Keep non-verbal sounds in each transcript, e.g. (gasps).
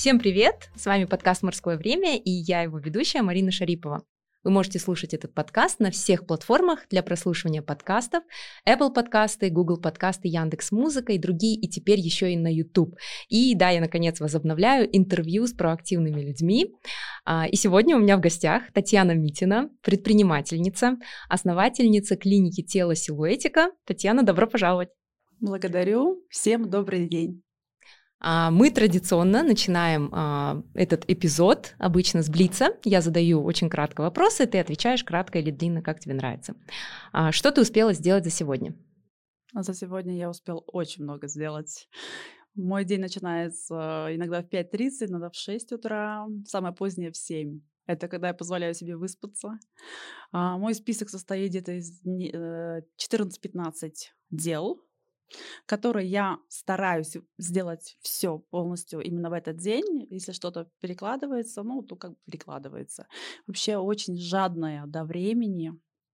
Всем привет! С вами подкаст «Морское время» и я его ведущая Марина Шарипова. Вы можете слушать этот подкаст на всех платформах для прослушивания подкастов, Apple подкасты, Google подкасты, Яндекс Музыка и другие, и теперь еще и на YouTube. И да, я наконец возобновляю интервью с проактивными людьми. А, и сегодня у меня в гостях Татьяна Митина, предпринимательница, основательница клиники тела Силуэтика. Татьяна, добро пожаловать! Благодарю. Всем добрый день. А, мы традиционно начинаем а, этот эпизод обычно с Блица. Я задаю очень кратко вопросы, ты отвечаешь кратко или длинно, как тебе нравится. А, что ты успела сделать за сегодня? За сегодня я успел очень много сделать. Мой день начинается иногда в 5.30, иногда в 6 утра, самое позднее в 7. Это когда я позволяю себе выспаться. Мой список состоит где-то из 14-15 э, дел, который я стараюсь сделать все полностью именно в этот день. Если что-то перекладывается, ну, то как бы перекладывается. Вообще очень жадная до времени,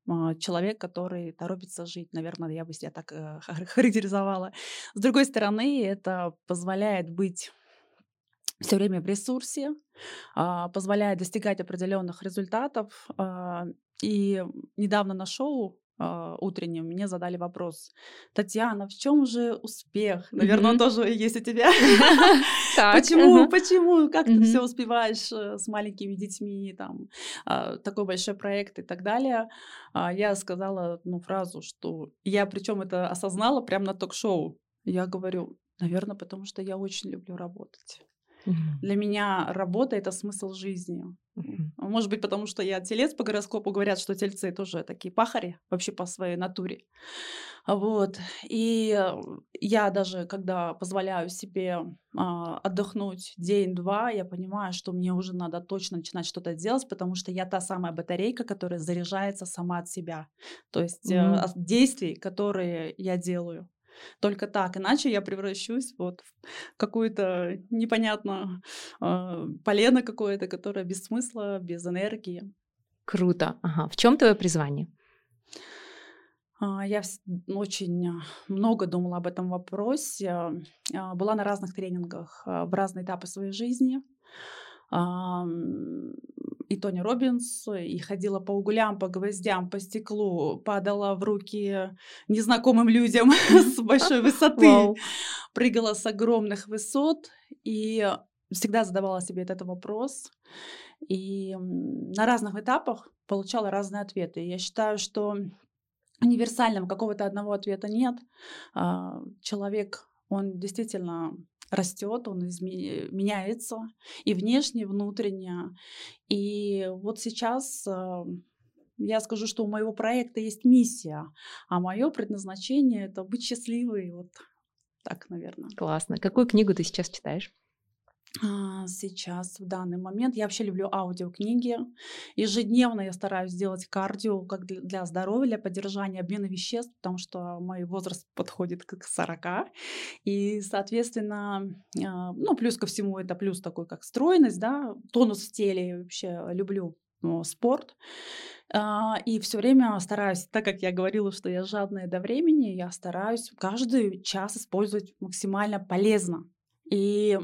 а, человек, который торопится жить. Наверное, я бы себя так э, (laughs) характеризовала. С другой стороны, это позволяет быть все время в ресурсе, а, позволяет достигать определенных результатов. А, и недавно на шоу а, утренним мне задали вопрос. Татьяна, в чем же успех? Наверное, он тоже есть у тебя. (laughs) (laughs) Почему, почему, как ты все успеваешь э, с маленькими детьми, там, а, такой большой проект и так далее. А, я сказала ну, фразу, что я причем это осознала прямо на ток-шоу. Я говорю, наверное, потому что я очень люблю работать. Для меня работа это смысл жизни. Может быть, потому что я телец по гороскопу, говорят, что тельцы тоже такие пахари вообще по своей натуре. Вот. И я даже, когда позволяю себе а, отдохнуть день-два, я понимаю, что мне уже надо точно начинать что-то делать, потому что я та самая батарейка, которая заряжается сама от себя. То есть mm-hmm. действий, которые я делаю. Только так, иначе я превращусь вот в какую-то непонятно э, полено какое-то, которое без смысла, без энергии. Круто. Ага. В чем твое призвание? А, я очень много думала об этом вопросе. А, была на разных тренингах в разные этапы своей жизни и Тони Робинс, и ходила по углям, по гвоздям, по стеклу, падала в руки незнакомым людям (laughs) с большой высоты, прыгала с огромных высот, и всегда задавала себе этот вопрос. И на разных этапах получала разные ответы. Я считаю, что универсального какого-то одного ответа нет. А, человек, он действительно растет, он изме- меняется и внешне, и внутренне. И вот сейчас э, я скажу, что у моего проекта есть миссия, а мое предназначение это быть счастливой. Вот так, наверное. Классно. Какую книгу ты сейчас читаешь? А, сейчас, в данный момент, я вообще люблю аудиокниги. Ежедневно я стараюсь сделать кардио как для здоровья, для поддержания обмена веществ, потому что мой возраст подходит к 40. И, соответственно, а, ну, плюс ко всему, это плюс такой, как стройность, да, тонус в теле. Я вообще люблю ну, спорт. А, и все время стараюсь, так как я говорила, что я жадная до времени, я стараюсь каждый час использовать максимально полезно. И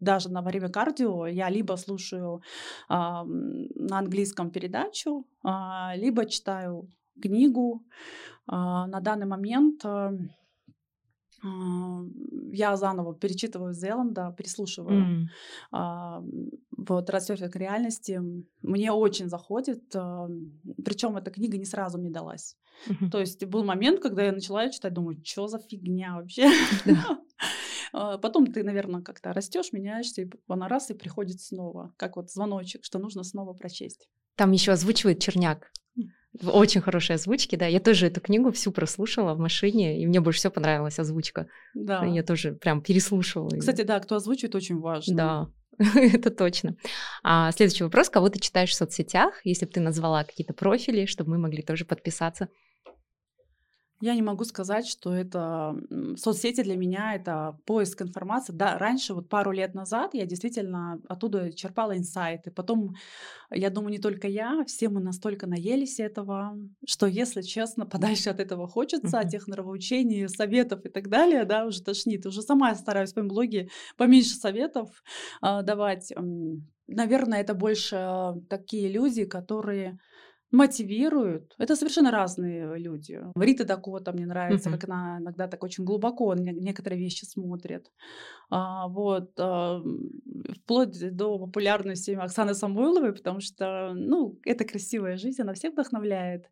даже на время кардио я либо слушаю а, на английском передачу, а, либо читаю книгу. А, на данный момент а, я заново перечитываю Зеланда, переслушиваю. Mm. А, вот «Растерфинг реальности» мне очень заходит. А, причем эта книга не сразу мне далась. Mm-hmm. То есть был момент, когда я начала читать, думаю, что за фигня вообще? (laughs) А, потом ты, наверное, как-то растешь, меняешься, и она раз и приходит снова, как вот звоночек, что нужно снова прочесть. Там еще озвучивает Черняк. Очень хорошие озвучки, да. Я тоже эту книгу всю прослушала в машине, и мне больше всего понравилась озвучка. Да. Я тоже прям переслушивала. Кстати, да, кто озвучивает, очень важно. Да, (laughs) это точно. А следующий вопрос. Кого ты читаешь в соцсетях? Если бы ты назвала какие-то профили, чтобы мы могли тоже подписаться. Я не могу сказать, что это соцсети для меня это поиск информации. Да, раньше, вот пару лет назад, я действительно оттуда черпала инсайты. Потом, я думаю, не только я, все мы настолько наелись этого, что, если честно, (laughs) подальше от этого хочется, от тех нравоучений, советов и так далее, да, уже тошнит. Уже сама стараюсь в своем блоге поменьше советов э, давать. Наверное, это больше такие люди, которые мотивируют. Это совершенно разные люди. Рита Дакота мне нравится, uh-huh. как она иногда так очень глубоко некоторые вещи смотрит. А, вот, а, вплоть до популярности Оксаны Самойловой, потому что, ну, это красивая жизнь, она всех вдохновляет.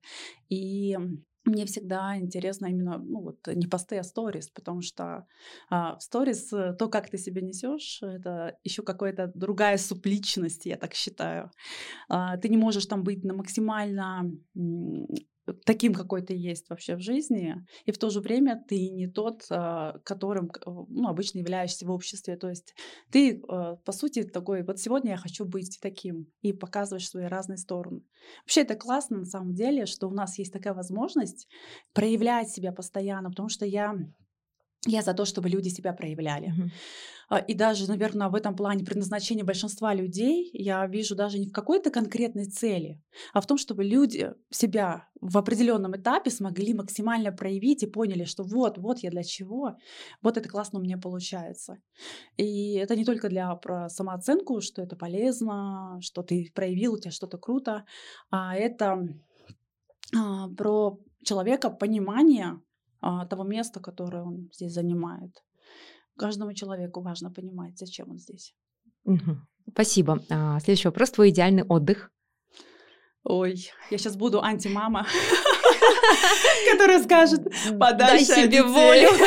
И мне всегда интересно именно, ну вот, не посты, а сторис, потому что а, в сторис э, то, как ты себя несешь, это еще какая-то другая субличность, я так считаю. А, ты не можешь там быть на максимально таким, какой ты есть вообще в жизни, и в то же время ты не тот, а, которым ну, обычно являешься в обществе. То есть ты, а, по сути, такой, вот сегодня я хочу быть таким, и показываешь свои разные стороны. Вообще это классно на самом деле, что у нас есть такая возможность проявлять себя постоянно, потому что я я за то, чтобы люди себя проявляли. Uh-huh. И даже, наверное, в этом плане предназначение большинства людей я вижу даже не в какой-то конкретной цели, а в том, чтобы люди себя в определенном этапе смогли максимально проявить и поняли, что вот, вот я для чего, вот это классно у меня получается. И это не только для про самооценку, что это полезно, что ты проявил, у тебя что-то круто, а это а, про человека понимание а, того места, которое он здесь занимает. Каждому человеку важно понимать, зачем он здесь. Угу. Спасибо. А, следующий вопрос. Твой идеальный отдых? Ой, я сейчас буду антимама, (laughs) которая скажет, подальше Дай себе волю. (laughs)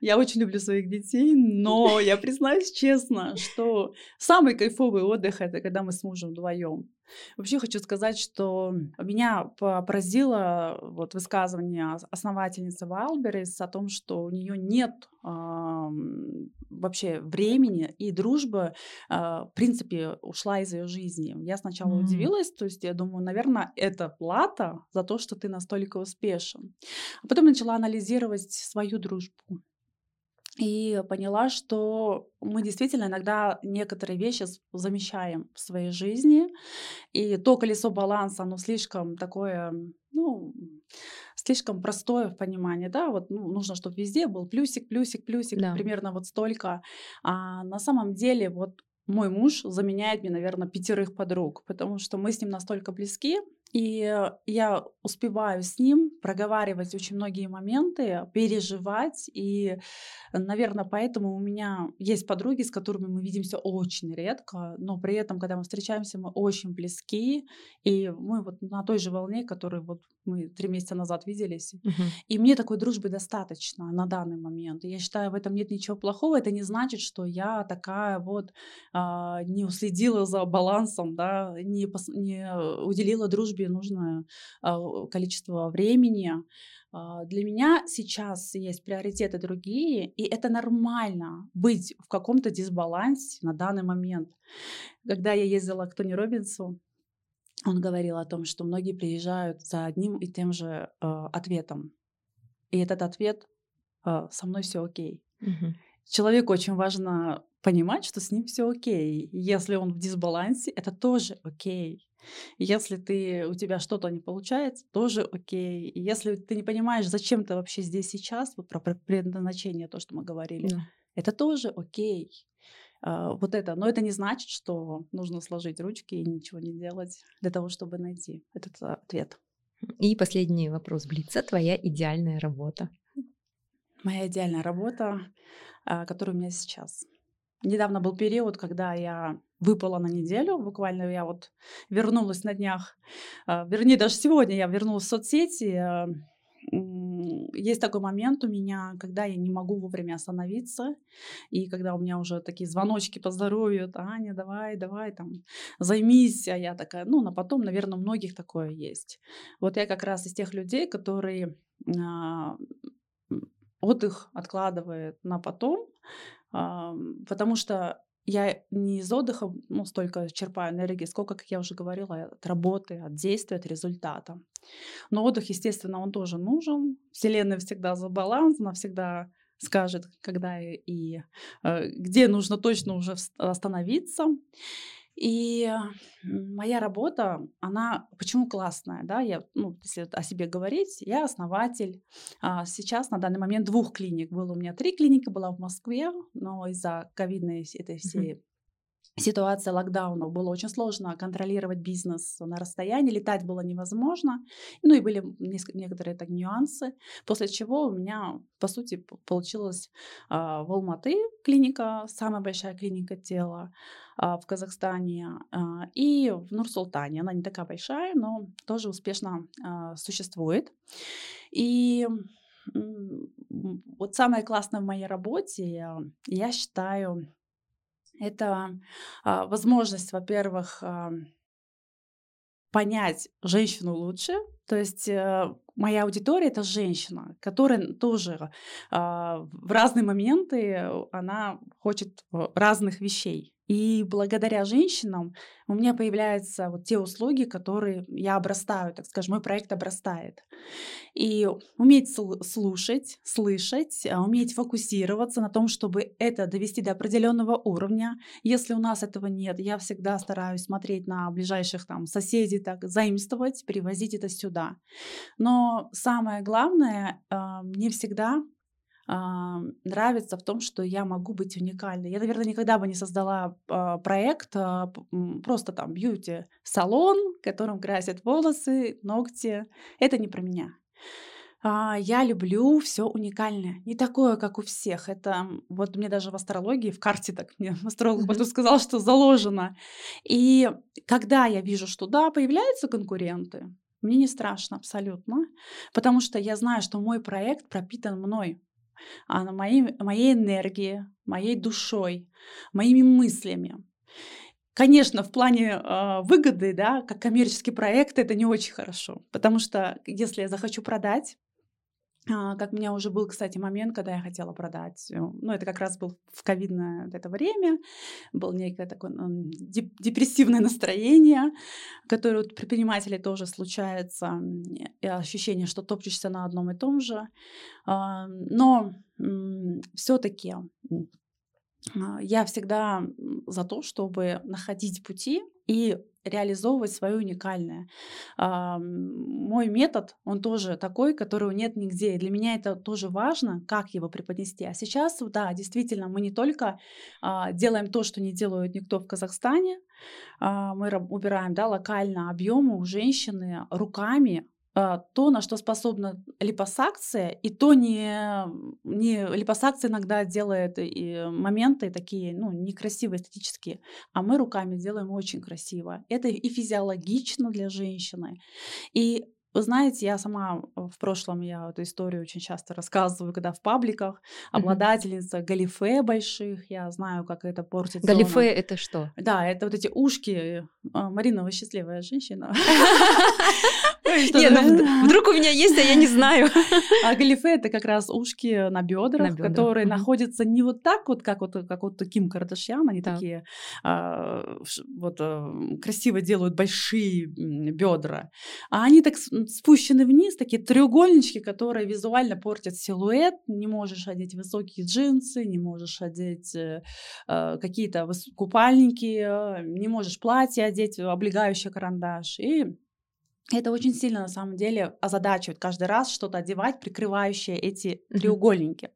Я очень люблю своих детей, но я признаюсь честно, что самый кайфовый отдых это когда мы с мужем вдвоем. Вообще хочу сказать, что меня поразило вот высказывание основательницы Вайлберис о том, что у нее нет э, вообще времени и дружба, э, в принципе, ушла из ее жизни. Я сначала mm-hmm. удивилась, то есть я думаю, наверное, это плата за то, что ты настолько успешен. А потом начала анализировать свою дружбу и поняла, что мы действительно иногда некоторые вещи замещаем в своей жизни, и то колесо баланса, оно слишком такое, ну, слишком простое в понимании, да, вот ну, нужно, чтобы везде был плюсик, плюсик, плюсик, да. примерно вот столько. А на самом деле вот мой муж заменяет мне, наверное, пятерых подруг, потому что мы с ним настолько близки, и я успеваю с ним проговаривать очень многие моменты, переживать. И, наверное, поэтому у меня есть подруги, с которыми мы видимся очень редко, но при этом, когда мы встречаемся, мы очень близки. И мы вот на той же волне, которой вот мы три месяца назад виделись. Uh-huh. И мне такой дружбы достаточно на данный момент. Я считаю, в этом нет ничего плохого. Это не значит, что я такая вот а, не уследила за балансом, да, не, пос- не уделила дружбе нужное а, количество времени. А, для меня сейчас есть приоритеты другие, и это нормально быть в каком-то дисбалансе на данный момент. Когда я ездила к Тони Робинсу, он говорил о том, что многие приезжают за одним и тем же э, ответом. И этот ответ э, со мной все окей. Угу. Человеку очень важно понимать, что с ним все окей. Если он в дисбалансе, это тоже окей. Если ты, у тебя что-то не получается, тоже окей. И если ты не понимаешь, зачем ты вообще здесь сейчас, вот про предназначение, то, что мы говорили, да. это тоже окей. А, вот это. Но это не значит, что нужно сложить ручки и ничего не делать для того, чтобы найти этот а, ответ. И последний вопрос Блица. Твоя идеальная работа? Моя идеальная работа, а, которая у меня сейчас. Недавно был период, когда я выпала на неделю, буквально я вот вернулась на днях, вернее, даже сегодня я вернулась в соцсети, есть такой момент у меня, когда я не могу вовремя остановиться, и когда у меня уже такие звоночки по здоровью, Аня, давай, давай, там, займись, а я такая, ну, на потом, наверное, у многих такое есть. Вот я как раз из тех людей, которые а, отдых откладывает на потом, потому что я не из отдыха ну, столько черпаю энергии, сколько, как я уже говорила, от работы, от действия, от результата. Но отдых, естественно, он тоже нужен. Вселенная всегда за баланс, она всегда скажет, когда и, и э, где нужно точно уже остановиться. И моя работа, она почему классная, да, я, ну, если о себе говорить, я основатель а, сейчас на данный момент двух клиник. Было у меня три клиники, была в Москве, но из-за ковидной этой всей ситуация локдаунов было очень сложно контролировать бизнес на расстоянии, летать было невозможно. Ну и были некоторые так нюансы, после чего у меня, по сути, получилась э, в Алматы клиника, самая большая клиника тела э, в Казахстане, э, и в Нур-Султане. Она не такая большая, но тоже успешно э, существует. И вот самое классное в моей работе, я считаю, это а, возможность, во-первых, понять женщину лучше. То есть э, моя аудитория это женщина, которая тоже а, в разные моменты она хочет э, разных вещей. И благодаря женщинам у меня появляются вот те услуги, которые я обрастаю, так скажем, мой проект обрастает. И уметь слушать, слышать, а, уметь фокусироваться на том, чтобы это довести до определенного уровня. Если у нас этого нет, я всегда стараюсь смотреть на ближайших там соседей, так заимствовать, перевозить это сюда. Но самое главное, а, мне всегда нравится в том, что я могу быть уникальной. Я, наверное, никогда бы не создала а, проект, а, просто там бьюти-салон, которым красят волосы, ногти. Это не про меня. Я люблю все уникальное, не такое, как у всех. Это вот мне даже в астрологии, в карте так (laughs) мне астролог потом сказал, что заложено. И когда я вижу, что да, появляются конкуренты, мне не страшно абсолютно, потому что я знаю, что мой проект пропитан мной а на моей, моей энергией, моей душой, моими мыслями. Конечно, в плане э, выгоды, да, как коммерческий проект, это не очень хорошо, потому что если я захочу продать, как у меня уже был, кстати, момент, когда я хотела продать. Э, ну, это как раз был в ковидное это время. Было некое такое депрессивное настроение, которое у предпринимателей тоже случается. И ощущение, что топчешься на одном и том же. А, но все-таки а, я всегда за то, чтобы находить пути и реализовывать свое уникальное. А, мой метод, он тоже такой, которого нет нигде. И для меня это тоже важно, как его преподнести. А сейчас, да, действительно, мы не только а, делаем то, что не делают никто в Казахстане, а, мы убираем да, локально объемы у женщины руками, а, то, на что способна липосакция, и то не, не липосакция иногда делает и моменты такие, ну, некрасивые, эстетические, а мы руками делаем очень красиво. Это и физиологично для женщины, и вы знаете, я сама в прошлом, я эту историю очень часто рассказываю, когда в пабликах, обладательница галифе больших, я знаю, как это портит. Галифе это что? Да, это вот эти ушки. А, Марина, вы счастливая женщина. (laughs) (laughs) Нет, ну вдруг у меня есть, а я не знаю. А галифе это как раз ушки на бедрах, которые находятся не вот так вот, как вот как вот Ким Кардашьян, они такие а, вот э, красиво делают большие бедра, а они так спущены вниз, такие треугольнички, которые визуально портят силуэт. Не можешь одеть высокие джинсы, не можешь одеть э, э, какие-то купальники, не можешь платье одеть, облегающий карандаш. И это очень сильно на самом деле озадачивает каждый раз что-то одевать, прикрывающее эти mm-hmm. треугольники.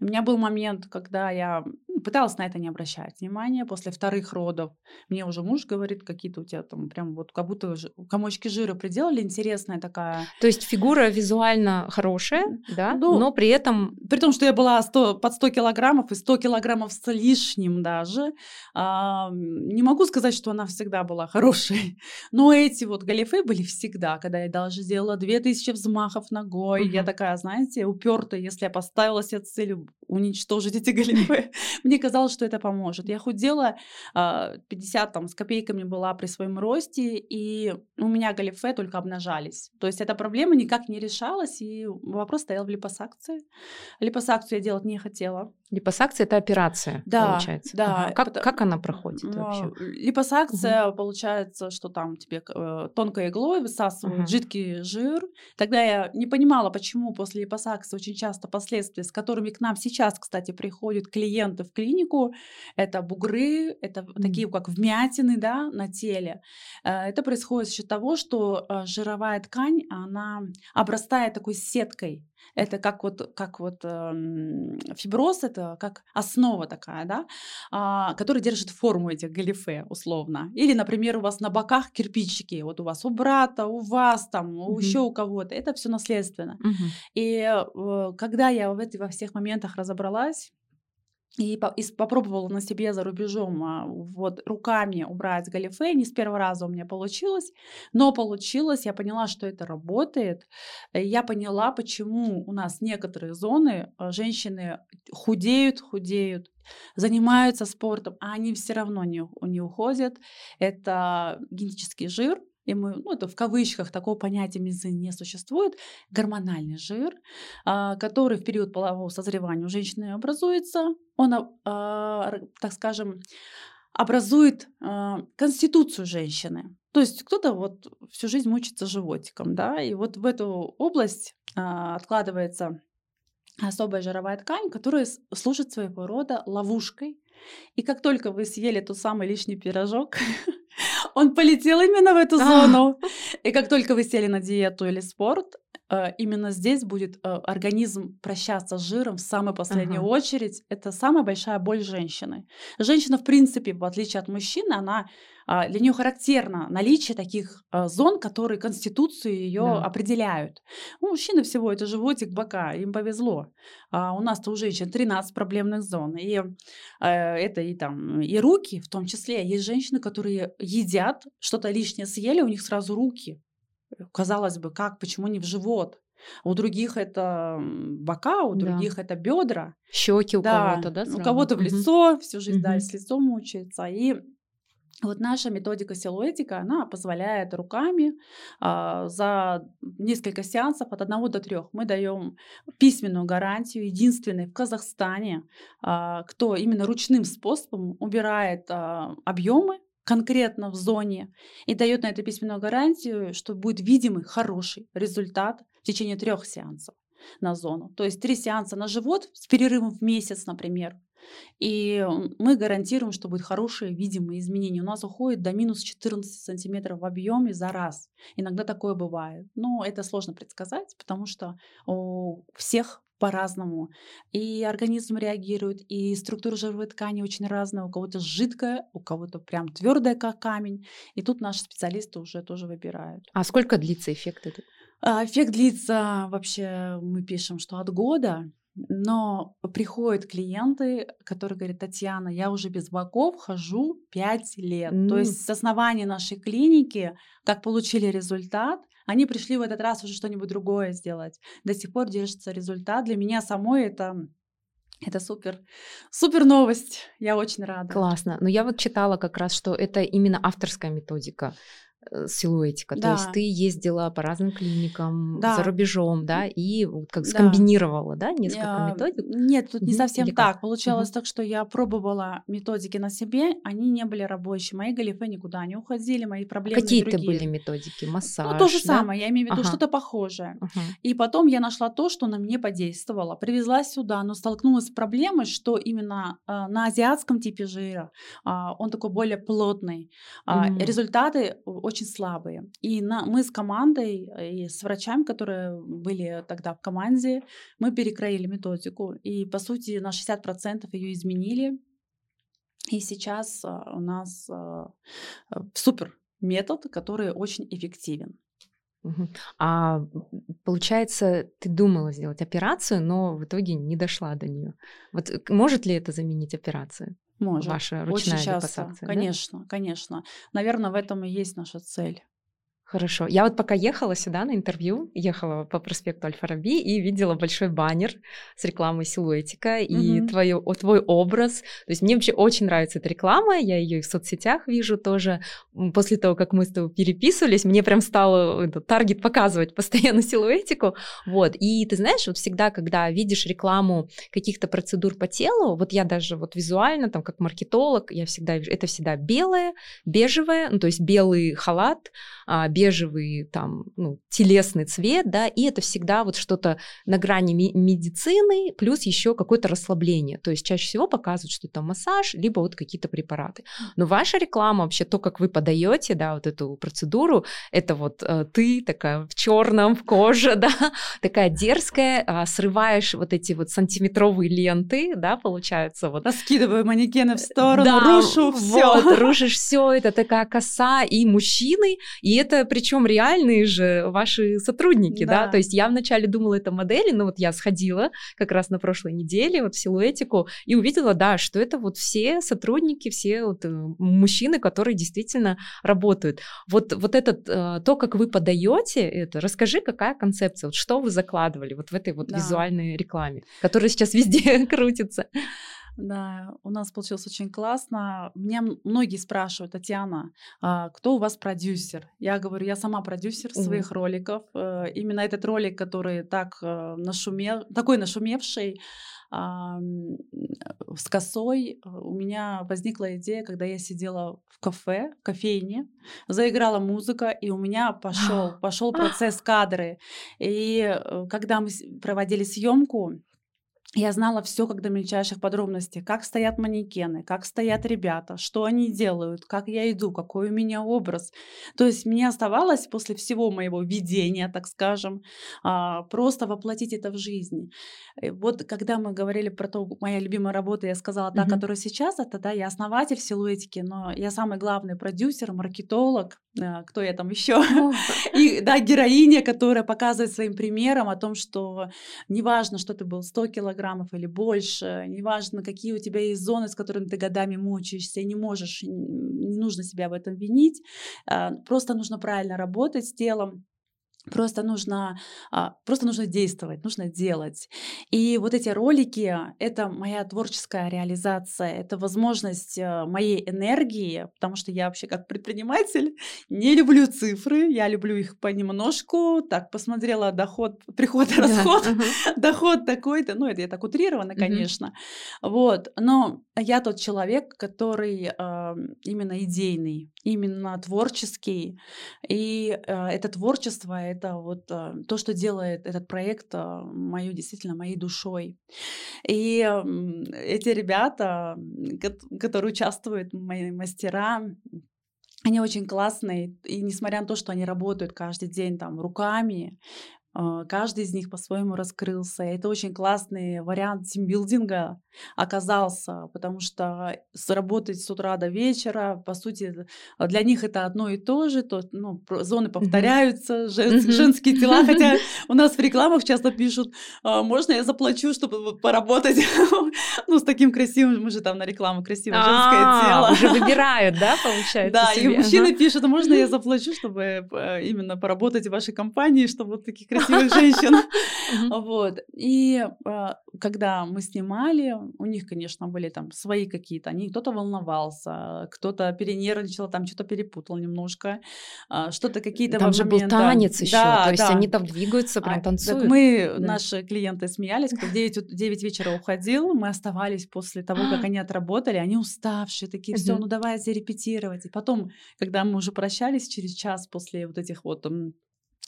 У меня был момент, когда я пыталась на это не обращать внимания. После вторых родов мне уже муж говорит, какие-то у тебя там прям вот как будто комочки жира приделали, интересная такая. То есть фигура визуально хорошая, да, ну, но при этом... При том, что я была 100, под 100 килограммов и 100 килограммов с лишним даже, а, не могу сказать, что она всегда была хорошей. (laughs) Но эти вот галифе были всегда, когда я даже сделала 2000 взмахов ногой. Угу. Я такая, знаете, упертая, если я поставила себе цель уничтожить эти галифе. (laughs) Мне казалось, что это поможет. Я худела, 50 а, там, с копейками была при своем росте, и у меня галифе только обнажались. То есть эта проблема никак не решалась, и вопрос стоял в липосакции. Липосакцию я делать не хотела. Липосакция это операция, да, получается. Да. Ага. Как, как она проходит вообще? Липосакция угу. получается, что там тебе э, тонкой иглой высасывают угу. жидкий жир. Тогда я не понимала, почему после липосакции очень часто последствия, с которыми к нам сейчас, кстати, приходят клиенты в клинику, это бугры, это угу. такие как вмятины, да, на теле. Э, это происходит за счет того, что э, жировая ткань, она обрастает такой сеткой. Это как вот, как вот э, фиброз, это как основа такая, да, а, которая держит форму этих галифе, условно. Или, например, у вас на боках кирпичики, вот у вас у брата, у вас там, угу. еще у кого-то. Это все наследственно. Угу. И э, когда я в этих во всех моментах разобралась, и, по, и попробовала на себе за рубежом а, вот руками убрать галифе. Не с первого раза у меня получилось, но получилось. Я поняла, что это работает. Я поняла, почему у нас некоторые зоны а, женщины худеют, худеют, занимаются спортом, а они все равно не, не уходят. Это генетический жир, и мы, ну это в кавычках, такого понятия медицины не существует, гормональный жир, а, который в период полового созревания у женщины образуется, он, а, так скажем, образует а, конституцию женщины. То есть кто-то вот всю жизнь мучится животиком, да, и вот в эту область откладывается особая жировая ткань, которая служит своего рода ловушкой. И как только вы съели тот самый лишний пирожок, (laughs) Он полетел именно в эту зону. (laughs) И как только вы сели на диету или спорт, именно здесь будет э, организм прощаться с жиром в самой последнюю ага. очередь. Это самая большая боль женщины. Женщина, в принципе, в отличие от мужчины, она а, для нее характерно наличие таких а, зон, которые конституцию ее да. определяют. У мужчины всего это животик, бока, им повезло. А у нас-то у женщин 13 проблемных зон. И э, это и там и руки в том числе. Есть женщины, которые едят, что-то лишнее съели, у них сразу руки. Казалось бы, как, почему не в живот? У других это бока, у других да. это бедра. Щеки у да. кого-то, да? Сразу? У кого-то в лицо, угу. всю жизнь, угу. да, с лицом мучается. И вот наша методика силуэтика, она позволяет руками а, за несколько сеансов от одного до трех мы даем письменную гарантию, единственный в Казахстане, а, кто именно ручным способом убирает а, объемы конкретно в зоне и дает на это письменную гарантию, что будет видимый хороший результат в течение трех сеансов на зону. То есть три сеанса на живот с перерывом в месяц, например, и мы гарантируем, что будет хорошие видимые изменения. У нас уходит до минус 14 сантиметров в объеме за раз. Иногда такое бывает. Но это сложно предсказать, потому что у всех по-разному. И организм реагирует, и структура жировой ткани очень разная. У кого-то жидкая, у кого-то прям твердая, как камень. И тут наши специалисты уже тоже выбирают. А сколько длится эффект этот? А, эффект длится вообще, мы пишем, что от года. Но приходят клиенты, которые говорят, Татьяна, я уже без боков хожу 5 лет. Mm. То есть с основания нашей клиники, как получили результат, они пришли в этот раз уже что-нибудь другое сделать. До сих пор держится результат. Для меня самой это это супер, супер новость. Я очень рада. Классно. Но я вот читала как раз, что это именно авторская методика. Э, силуэтика. Да. То есть ты ездила по разным клиникам да. за рубежом, да, и как скомбинировала, да, несколько я... методик? Нет, тут угу. не совсем Или так. Как? Получалось угу. так, что я пробовала методики на себе, они не были рабочие. Мои галифе никуда не уходили, мои проблемы Какие это были методики? Массаж? Ну, то же да? самое, я имею в виду ага. что-то похожее. Ага. И потом я нашла то, что на мне подействовало. Привезла сюда, но столкнулась с проблемой, что именно э, на азиатском типе жира э, он такой более плотный. Э, угу. Результаты очень очень слабые. И на, мы с командой э, и с врачами, которые были тогда в команде, мы перекроили методику. И, по сути, на 60% ее изменили. И сейчас а, у нас э, супер метод, который очень эффективен. А получается, ты думала сделать операцию, но в итоге не дошла до нее. Вот э, может ли это заменить операцию? Может. Ваша ручная Очень часто. Конечно, да? конечно. Наверное, в этом и есть наша цель. Хорошо. Я вот пока ехала сюда на интервью, ехала по проспекту Аль-Фараби и видела большой баннер с рекламой силуэтика и mm-hmm. твой, твой образ. То есть мне вообще очень нравится эта реклама, я ее и в соцсетях вижу тоже. После того, как мы с тобой переписывались, мне прям стало таргет показывать (laughs) постоянно силуэтику. Вот. И ты знаешь, вот всегда, когда видишь рекламу каких-то процедур по телу, вот я даже вот визуально, там, как маркетолог, я всегда вижу, это всегда белое, бежевое, ну, то есть белый халат, а, бежевый там ну, телесный цвет, да, и это всегда вот что-то на грани медицины, плюс еще какое-то расслабление. То есть чаще всего показывают, что это массаж, либо вот какие-то препараты. Но ваша реклама вообще то, как вы подаете, да, вот эту процедуру, это вот э, ты такая в черном, в коже, (laughs) да, такая дерзкая, э, срываешь вот эти вот сантиметровые ленты, да, получается вот. Раскидываю манекены в сторону, да, рушу все. Вот, рушишь все, это такая коса и мужчины, и это причем реальные же ваши сотрудники, да. да, то есть я вначале думала, это модели, но вот я сходила как раз на прошлой неделе вот в силуэтику и увидела, да, что это вот все сотрудники, все вот э, мужчины, которые действительно работают. Вот, вот этот, э, то, как вы подаете это, расскажи, какая концепция, вот что вы закладывали вот в этой вот да. визуальной рекламе, которая сейчас везде (laughs) крутится. Да, у нас получилось очень классно. Меня многие спрашивают, Татьяна, а кто у вас продюсер? Я говорю, я сама продюсер mm своих роликов. Э, именно этот ролик, который так э, нашумел, такой нашумевший, с косой э, у меня возникла идея, когда я сидела в кафе, в кофейне, заиграла музыка, и у меня пошел (gasps) пошел процесс кадры. И когда мы проводили съемку, я знала все как до мельчайших подробностей, как стоят манекены, как стоят ребята, что они делают, как я иду, какой у меня образ. То есть мне оставалось после всего моего видения, так скажем, а, просто воплотить это в жизнь. И вот когда мы говорили про то, моя любимая работа, я сказала, та, mm-hmm. которая сейчас, это да, я основатель силуэтики, но я самый главный продюсер, маркетолог, а, кто я там еще, (laughs) и да, героиня, которая показывает своим примером о том, что неважно, что ты был 100 килограмм, килограммов или больше, неважно, какие у тебя есть зоны, с которыми ты годами мучаешься, не можешь, не нужно себя в этом винить, а, просто нужно правильно работать с телом, Просто нужно, а, просто нужно действовать, нужно делать. И вот эти ролики — это моя творческая реализация, это возможность э, моей энергии, потому что я вообще как предприниматель (laughs) не люблю цифры, я люблю их понемножку. Так, посмотрела доход, (laughs) приход (laughs) и расход, да, uh-huh. доход такой-то, ну это я так утрированно, конечно. Uh-huh. Вот, но я тот человек, который э, именно идейный, именно творческий, и э, это творчество — это вот э, то, что делает этот проект э, мою действительно моей душой. И эти ребята, которые участвуют, мои мастера, они очень классные, и несмотря на то, что они работают каждый день там руками, каждый из них по-своему раскрылся. И это очень классный вариант тимбилдинга оказался, потому что сработать с утра до вечера, по сути, для них это одно и то же, то, ну, зоны повторяются, жен, женские тела, (laughs) хотя у нас в рекламах часто пишут, «А, можно я заплачу, чтобы поработать, (laughs) ну, с таким красивым, мы же там на рекламу красивое женское а, тело. Уже (laughs) выбирают, да, получается? Да, и мужчины пишут, можно я заплачу, чтобы э, именно поработать в вашей компании, чтобы вот таких красивых красивых женщин. (laughs) Вот. И а, когда мы снимали, у них, конечно, были там свои какие-то, они кто-то волновался, кто-то перенервничал, там что-то перепутал немножко, а, что-то какие-то Там же был танец еще, то есть они там двигаются, прям а, танцуют. мы, наши клиенты смеялись, кто в 9, 9 вечера уходил, мы оставались после того, как они отработали, они уставшие, такие, все, ну давайте репетировать. И потом, когда мы уже прощались через час после вот этих вот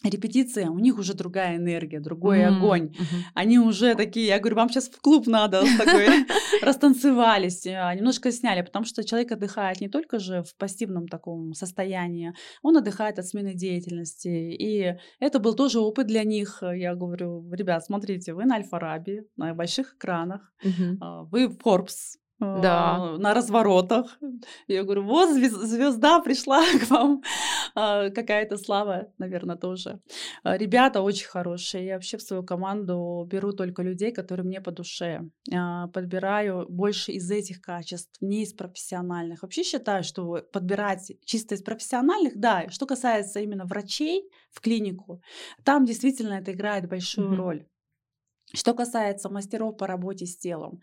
репетиция, у них уже другая энергия, другой mm-hmm. огонь. Mm-hmm. Они уже такие, я говорю, вам сейчас в клуб надо, такой, (laughs) растанцевались, а, немножко сняли, потому что человек отдыхает не только же в пассивном таком состоянии, он отдыхает от смены деятельности. И это был тоже опыт для них. Я говорю, ребят, смотрите, вы на Альфа-Раби, на больших экранах, mm-hmm. вы в Forbes, да. на разворотах. Я говорю, вот звезда пришла (laughs) к вам а, какая-то слава, наверное, тоже. А, ребята очень хорошие. Я вообще в свою команду беру только людей, которые мне по душе. А, подбираю больше из этих качеств, не из профессиональных. Вообще считаю, что подбирать чисто из профессиональных, да, что касается именно врачей в клинику, там действительно это играет большую mm-hmm. роль. Что касается мастеров по работе с телом,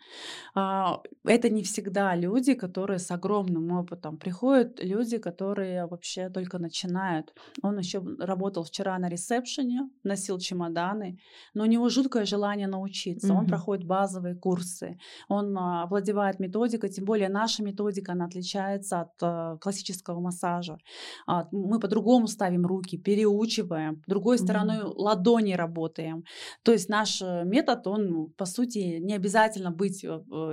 а, это не всегда люди, которые с огромным опытом. Приходят люди, которые вообще только начинают. Он еще работал вчера на ресепшене, носил чемоданы, но у него жуткое желание научиться. Mm-hmm. Он проходит базовые курсы, он а, овладевает методикой, тем более наша методика, она отличается от а, классического массажа. Мы по-другому ставим руки, переучиваем, другой стороной mm-hmm. ладони работаем. То есть наш э, метод, он, ну, по сути, не обязательно быть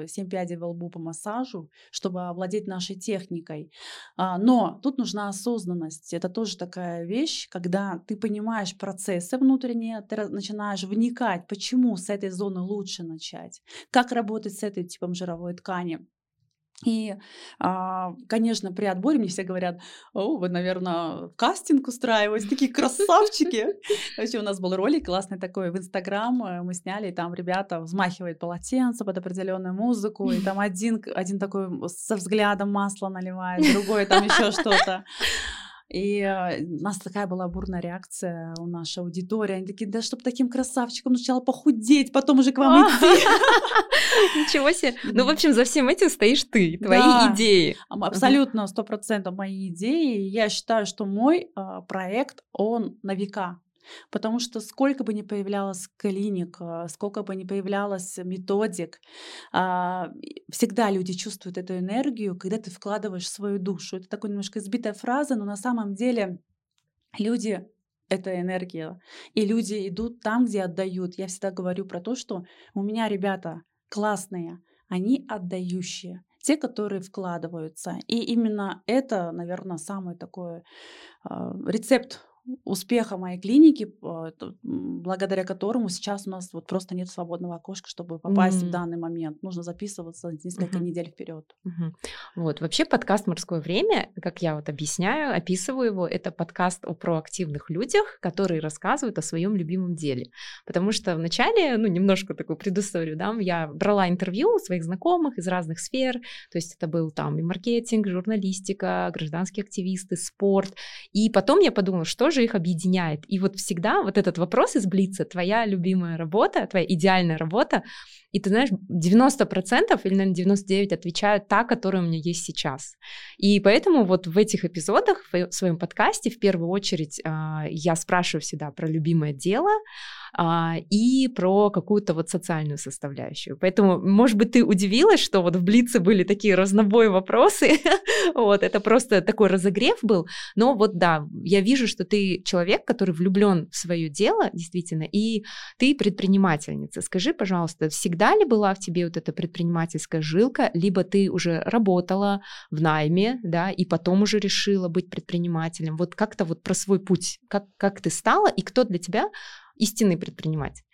7 пядей во лбу по массажу, чтобы овладеть нашей техникой. А, но тут нужна осознанность. Это тоже такая вещь, когда ты понимаешь процессы внутренние, ты начинаешь вникать, почему с этой зоны лучше начать, как работать с этой типом жировой ткани. И, а, конечно, при отборе мне все говорят, о, вы, наверное, кастинг устраиваете, такие красавчики. (laughs) Вообще у нас был ролик классный такой в Инстаграм, э, мы сняли, и там ребята взмахивают полотенце под определенную музыку, и там (laughs) один, один такой со взглядом масло наливает, другой там еще что-то. И э, у нас такая была бурная реакция у нашей аудитории. Они такие, да чтобы таким красавчиком сначала похудеть, потом уже к вам идти. (laughs) Ничего себе. Ну, в общем, за всем этим стоишь ты, твои идеи. Абсолютно, сто процентов мои идеи. Я считаю, что мой а, проект, он на века. Потому что сколько бы ни появлялось клиник, а, сколько бы ни появлялось методик, а, всегда люди чувствуют эту энергию, когда ты вкладываешь свою душу. Это такая немножко избитая фраза, но на самом деле люди это энергия. И люди идут там, где отдают. Я всегда говорю про то, что у меня ребята классные, они отдающие те, которые вкладываются. И именно это, наверное, самый такой э, рецепт успеха моей клиники, а, благодаря которому сейчас у нас вот просто нет свободного окошка, чтобы попасть mm-hmm. в данный момент. Нужно записываться несколько mm-hmm. недель вперед. Mm-hmm. Вот вообще подкаст "Морское время", как я вот объясняю, описываю его, это подкаст о проактивных людях, которые рассказывают о своем любимом деле. Потому что вначале, ну немножко такую предысторию, да, я брала интервью у своих знакомых из разных сфер, то есть это был там и маркетинг, журналистика, гражданские активисты, спорт, и потом я подумала, что же их объединяет? И вот всегда вот этот вопрос из Блица, твоя любимая работа, твоя идеальная работа, и ты знаешь, 90% или, наверное, 99% отвечают та, которая у меня есть сейчас. И поэтому вот в этих эпизодах, в своем подкасте, в первую очередь, а, я спрашиваю всегда про любимое дело, а, и про какую-то вот социальную составляющую. Поэтому, может быть, ты удивилась, что вот в Блице были такие разнобой вопросы, (laughs) вот, это просто такой разогрев был, но вот да, я вижу, что ты человек, который влюблен в свое дело, действительно, и ты предпринимательница. Скажи, пожалуйста, всегда ли была в тебе вот эта предпринимательская жилка, либо ты уже работала в найме, да, и потом уже решила быть предпринимателем? Вот как-то вот про свой путь, как, как ты стала, и кто для тебя истинный предприниматель.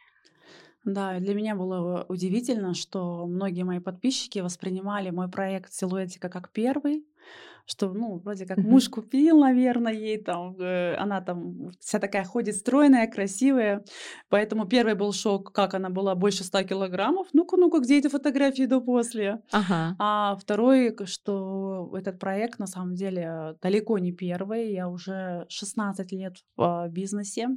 Да, для меня было удивительно, что многие мои подписчики воспринимали мой проект Силуэтика как первый, что, ну, вроде как муж купил, наверное, ей там, э, она там вся такая ходит стройная, красивая, поэтому первый был шок, как она была больше 100 килограммов, ну-ка, ну-ка, где эти фотографии до-после? Ага. А второй, что этот проект на самом деле далеко не первый, я уже 16 лет в а, бизнесе,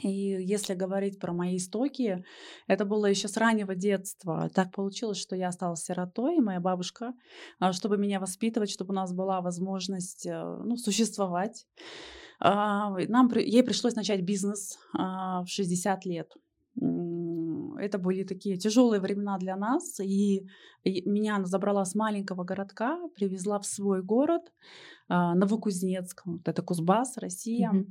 и если говорить про мои истоки, это было еще с раннего детства. Так получилось, что я осталась сиротой, и моя бабушка, а, чтобы меня воспитывать, чтобы у нас была возможность э, ну, существовать, а, нам, ей пришлось начать бизнес а, в 60 лет. Это были такие тяжелые времена для нас, и меня она забрала с маленького городка, привезла в свой город, Новокузнецк, вот это Кузбасс, Россия. Mm-hmm.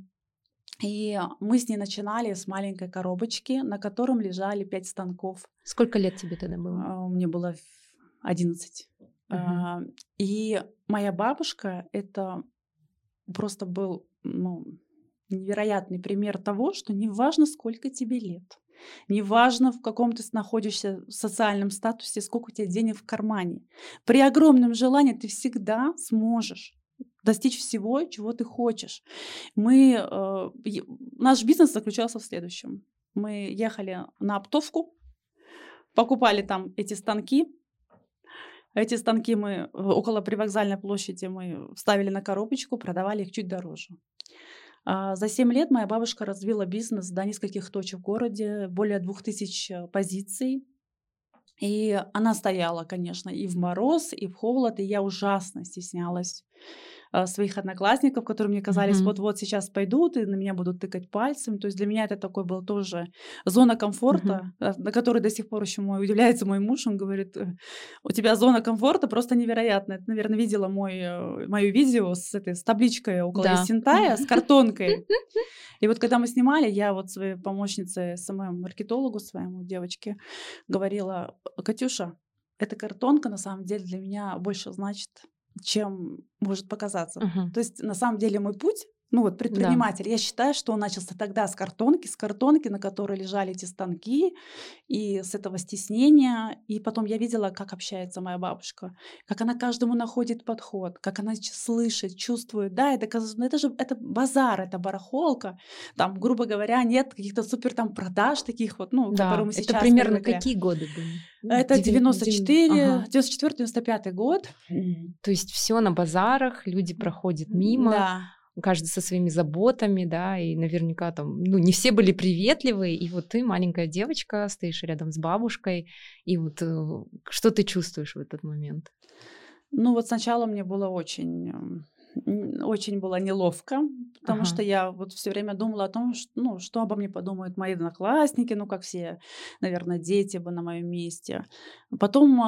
И мы с ней начинали с маленькой коробочки, на котором лежали пять станков. Сколько лет тебе тогда было? А, мне было 11. Uh-huh. И моя бабушка это просто был ну, невероятный пример того, что неважно, сколько тебе лет, неважно, в каком ты находишься социальном статусе, сколько у тебя денег в кармане, при огромном желании ты всегда сможешь достичь всего, чего ты хочешь. Мы, э, наш бизнес заключался в следующем. Мы ехали на оптовку, покупали там эти станки. Эти станки мы э, около привокзальной площади мы ставили на коробочку, продавали их чуть дороже. А за 7 лет моя бабушка развила бизнес до нескольких точек в городе, более 2000 э, позиций. И она стояла, конечно, и в мороз, и в холод, и я ужасно стеснялась своих одноклассников, которые мне казались, mm-hmm. вот-вот сейчас пойдут и на меня будут тыкать пальцем. То есть для меня это такой был тоже зона комфорта, mm-hmm. на которой до сих пор еще мой удивляется мой муж, он говорит, «Э, у тебя зона комфорта просто невероятная. Ты, наверное, видела мой, э, мое видео с этой с табличкой около да. Синтая, с картонкой. (laughs) И вот когда мы снимали, я вот своей помощнице, самому маркетологу своему девочке говорила, Катюша, эта картонка на самом деле для меня больше значит, чем может показаться. Uh-huh. То есть на самом деле мой путь ну вот предприниматель, да. я считаю, что он начался тогда с картонки, с картонки, на которой лежали эти станки, и с этого стеснения. И потом я видела, как общается моя бабушка, как она каждому находит подход, как она слышит, чувствует. Да, это, ну, это же это базар, это барахолка. Там, грубо говоря, нет каких-то супер там продаж таких вот, ну, да. которые мы сейчас Это примерно привыкли. какие годы были? Это 94, ага. 94-95 год. То есть все на базарах, люди проходят мимо. Да каждый со своими заботами, да, и наверняка там, ну, не все были приветливые, и вот ты, маленькая девочка, стоишь рядом с бабушкой, и вот э, что ты чувствуешь в этот момент? Ну, вот сначала мне было очень эм, очень было неловко, потому ага. что я вот все время думала о том, что, ну, что обо мне подумают мои одноклассники, ну, как все, наверное, дети бы на моем месте. Потом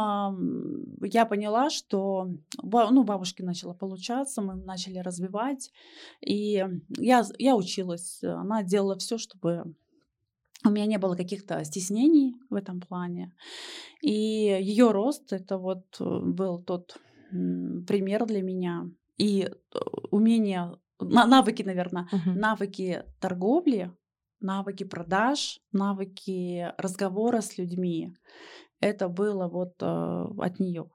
э, я поняла, что ну, бабушке начало получаться, мы начали развивать, и я, я училась, она делала все, чтобы у меня не было каких-то стеснений в этом плане. И ее рост это вот э, был тот пример для меня и э, умение, навыки, наверное, uh-huh. навыки торговли, навыки продаж, навыки разговора с людьми. Это было вот э, от нее.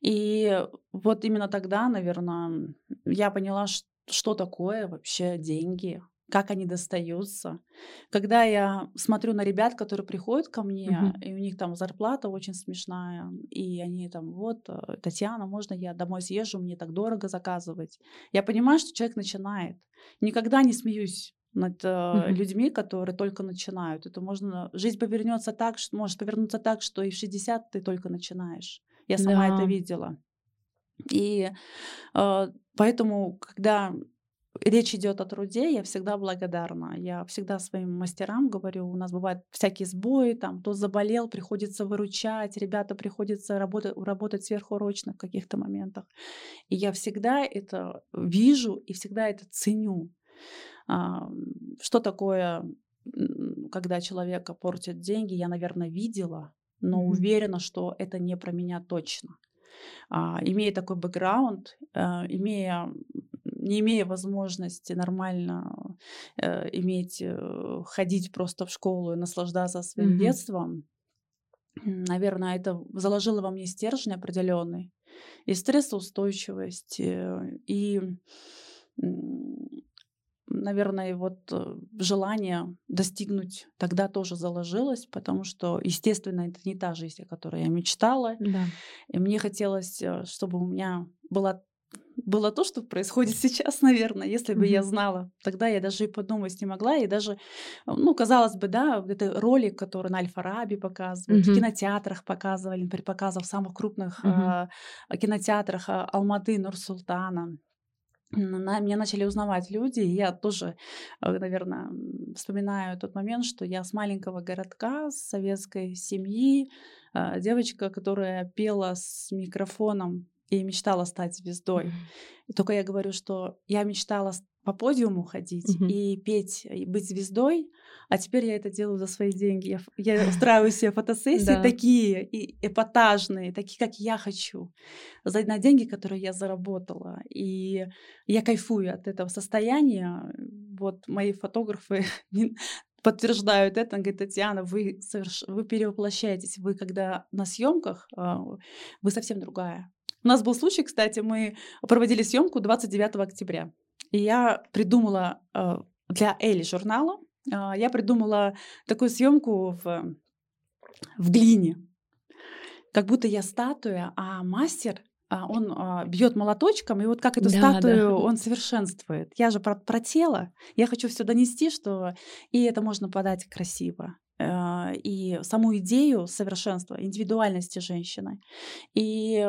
И вот именно тогда, наверное, я поняла, что такое вообще деньги, как они достаются. Когда я смотрю на ребят, которые приходят ко мне, uh-huh. и у них там зарплата очень смешная, и они там, вот, э, Татьяна, можно я домой съезжу, мне так дорого заказывать. Я понимаю, что человек начинает. Никогда не смеюсь над uh-huh. людьми, которые только начинают. Это можно, жизнь повернется так, что может повернуться так, что и в 60 ты только начинаешь. Я сама да. это видела. И э, поэтому, когда речь идет о труде, я всегда благодарна. Я всегда своим мастерам говорю, у нас бывают всякие сбои, там кто заболел, приходится выручать, ребята приходится работать, работать сверхурочно в каких-то моментах. И я всегда это вижу и всегда это ценю. Что такое, когда человека портят деньги, я, наверное, видела, но mm-hmm. уверена, что это не про меня точно. А, имея такой бэкграунд, а, имея не имея возможности нормально э, иметь, э, ходить просто в школу и наслаждаться своим mm-hmm. детством, наверное, это заложило во мне стержень определенный и стрессоустойчивость, э, и, наверное, вот э, желание достигнуть тогда тоже заложилось, потому что, естественно, это не та жизнь, о которой я мечтала. Да. И мне хотелось, э, чтобы у меня была было то, что происходит сейчас, (laughs) наверное, если бы mm-hmm. я знала. Тогда я даже и подумать не могла. И даже, ну, казалось бы, да, это ролик, который на Альфа-Раби показывают, mm-hmm. в кинотеатрах показывали, например, показывал в самых крупных mm-hmm. э, кинотеатрах э, Алматы, Нур-Султана. На, меня начали узнавать люди, и я тоже, э, наверное, вспоминаю тот момент, что я с маленького городка, с советской семьи, э, девочка, которая пела с микрофоном и мечтала стать звездой. Mm-hmm. И только я говорю, что я мечтала по подиуму ходить mm-hmm. и петь, и быть звездой, а теперь я это делаю за свои деньги. Я, я устраиваю себе фотосессии такие, и эпатажные, такие, как я хочу, за, на деньги, которые я заработала. И я кайфую от этого состояния. Вот мои фотографы (laughs) подтверждают это, он говорит, Татьяна, вы, соверш... вы перевоплощаетесь, вы когда на съемках, а, вы совсем другая У нас был случай, кстати, мы проводили съемку 29 октября. И я придумала э, для Эли журнала, э, я придумала такую съемку в, в глине. Как будто я статуя, а мастер а, он а, бьет молоточком, и вот как эту да, статую да. он совершенствует. Я же про, про тело. Я хочу все донести, что и это можно подать красиво. Э, и саму идею совершенства, индивидуальности женщины. И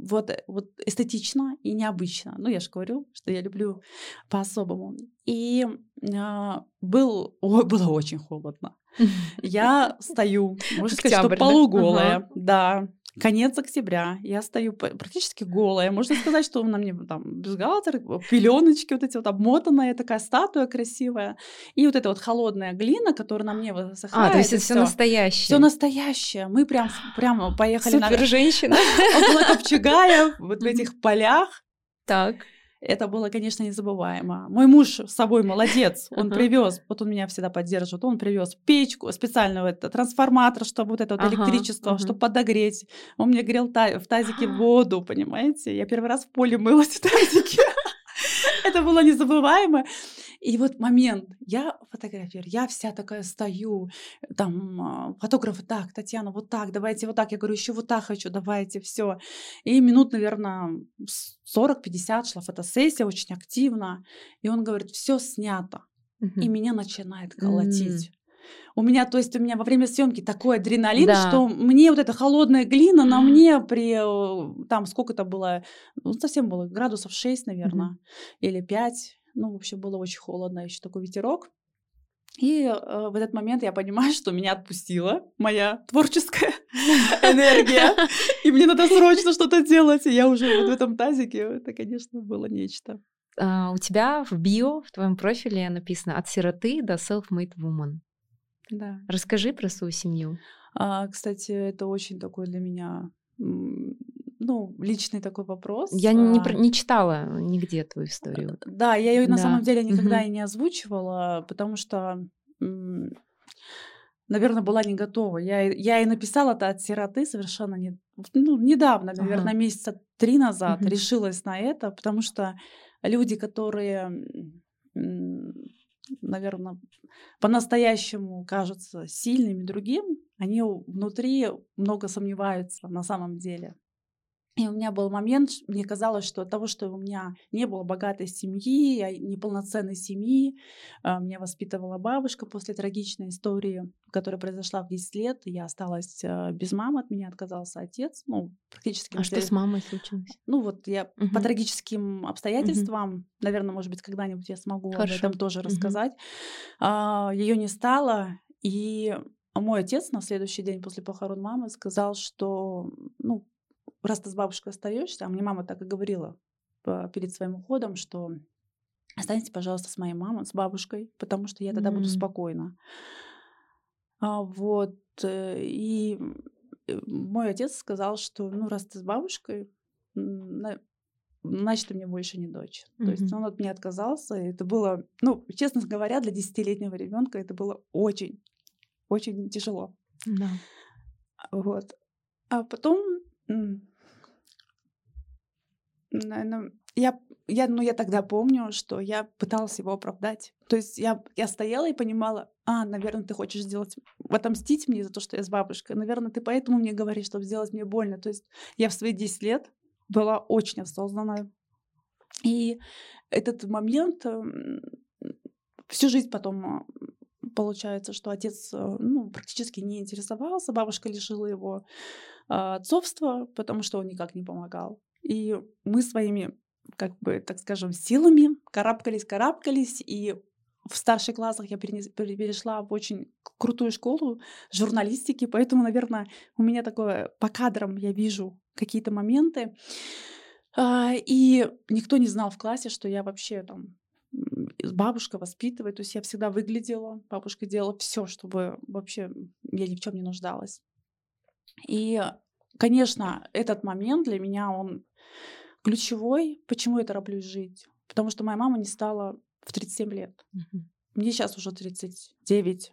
вот, вот эстетично и необычно. Ну, я же говорю, что я люблю по-особому. И а, был, о, (laughs) было очень холодно. (laughs) Я стою, можно сказать, что полуголая, да, Конец октября. Я стою практически голая. Можно сказать, что на мне там бюстгальтер, пеленочки вот эти вот обмотанная такая статуя красивая. И вот эта вот холодная глина, которая на мне высыхает. А, то есть это все настоящее. Все настоящее. Мы прям, прям поехали Супер на... женщина. (laughs) Около Копчегая, вот в этих полях. Так. Это было, конечно, незабываемо. Мой муж с собой (laughs) молодец. Он uh-huh. привез, вот он меня всегда поддерживает, он привез печку, специального это, трансформатор, чтобы вот это вот uh-huh. электричество, uh-huh. чтобы подогреть. Он мне грел та- в тазике воду, понимаете? Я первый раз в поле мылась в тазике. (laughs) Это было незабываемо. И вот момент, я фотографирую, я вся такая стою, там а, фотографы, так, Татьяна, вот так, давайте вот так, я говорю, еще вот так хочу, давайте, все. И минут, наверное, 40-50 шла фотосессия, очень активно. И он говорит, все снято. И меня начинает колотить. У меня, то есть у меня во время съемки такой адреналин, да. что мне вот эта холодная глина на мне при, э, там сколько это было, ну совсем было, градусов 6, наверное, mm-hmm. или 5. Ну, в общем, было очень холодно, еще такой ветерок. И э, в этот момент я понимаю, (laughs) что меня отпустила моя творческая (laughs) энергия, и мне надо срочно что-то делать. И я уже вот в этом тазике, это, конечно, было нечто. Uh, у тебя в био, в твоем профиле написано «От сироты до self-made woman». Да. Расскажи про свою семью. А, кстати, это очень такой для меня ну, личный такой вопрос. Я не, а. не читала нигде твою историю. Да, я ее да. на самом деле никогда угу. и не озвучивала, потому что, наверное, была не готова. Я, я и написала это от сироты совершенно не, ну, недавно, наверное, месяца три назад угу. решилась на это, потому что люди, которые, наверное, по-настоящему кажутся сильными другим, они внутри много сомневаются на самом деле. И у меня был момент, мне казалось, что от того, что у меня не было богатой семьи, а неполноценной семьи, а, меня воспитывала бабушка после трагичной истории, которая произошла в 10 лет. Я осталась а, без мамы, от меня отказался отец. Ну, практически. А что с мамой случилось? Ну, вот я угу. по трагическим обстоятельствам, угу. наверное, может быть, когда-нибудь я смогу Хорошо. об этом тоже угу. рассказать. Ее не стало, и мой отец на следующий день после похорон мамы сказал, что, ну, раз ты с бабушкой остаешься, а мне мама так и говорила перед своим уходом, что останьтесь, пожалуйста, с моей мамой, с бабушкой, потому что я тогда mm. буду спокойна. А, вот. Э, и э, мой отец сказал, что ну, раз ты с бабушкой, значит, ты мне больше не дочь. Mm-hmm. То есть он от меня отказался. И это было, ну, честно говоря, для десятилетнего ребенка это было очень, очень тяжело. Да. Вот. А потом Наверное, я, я, ну, я тогда помню, что я пыталась его оправдать. То есть я, я стояла и понимала, а, наверное, ты хочешь сделать, отомстить мне за то, что я с бабушкой. Наверное, ты поэтому мне говоришь, чтобы сделать мне больно. То есть я в свои 10 лет была очень осознанная. И этот момент всю жизнь потом получается, что отец э, ну, практически не интересовался, бабушка лишила его а, отцовства, потому что он никак не помогал. И мы своими, как бы, так скажем, силами карабкались, карабкались, и в старших классах я перешла в очень крутую школу журналистики, поэтому, наверное, у меня такое по кадрам я вижу какие-то моменты. А, и никто не знал в классе, что я вообще там бабушка воспитывает, то есть я всегда выглядела, бабушка делала все, чтобы вообще я ни в чем не нуждалась. И, конечно, этот момент для меня он ключевой. Почему я тороплюсь жить? Потому что моя мама не стала в 37 лет. Угу. Мне сейчас уже 39.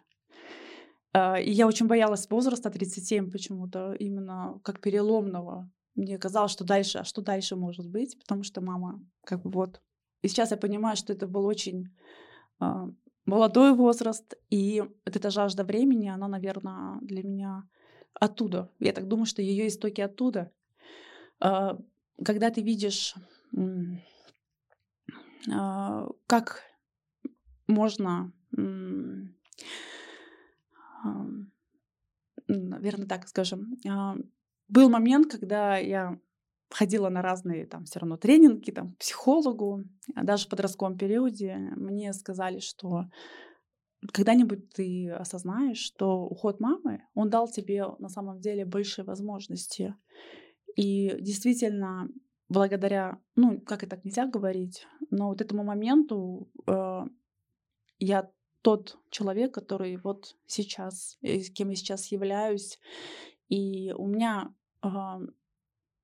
А, и я очень боялась возраста 37 почему-то, именно как переломного. мне казалось, что дальше, а что дальше может быть, потому что мама как бы вот. И сейчас я понимаю, что это был очень э, молодой возраст, и вот эта жажда времени, она, наверное, для меня оттуда. Я так думаю, что ее истоки оттуда. Э, когда ты видишь, э, как можно, наверное, так скажем, был момент, когда я ходила на разные там все равно тренинги, там, психологу, а даже в подростковом периоде мне сказали, что когда-нибудь ты осознаешь, что уход мамы, он дал тебе на самом деле большие возможности. И действительно, благодаря, ну, как и так нельзя говорить, но вот этому моменту э, я тот человек, который вот сейчас, э, кем я сейчас являюсь, и у меня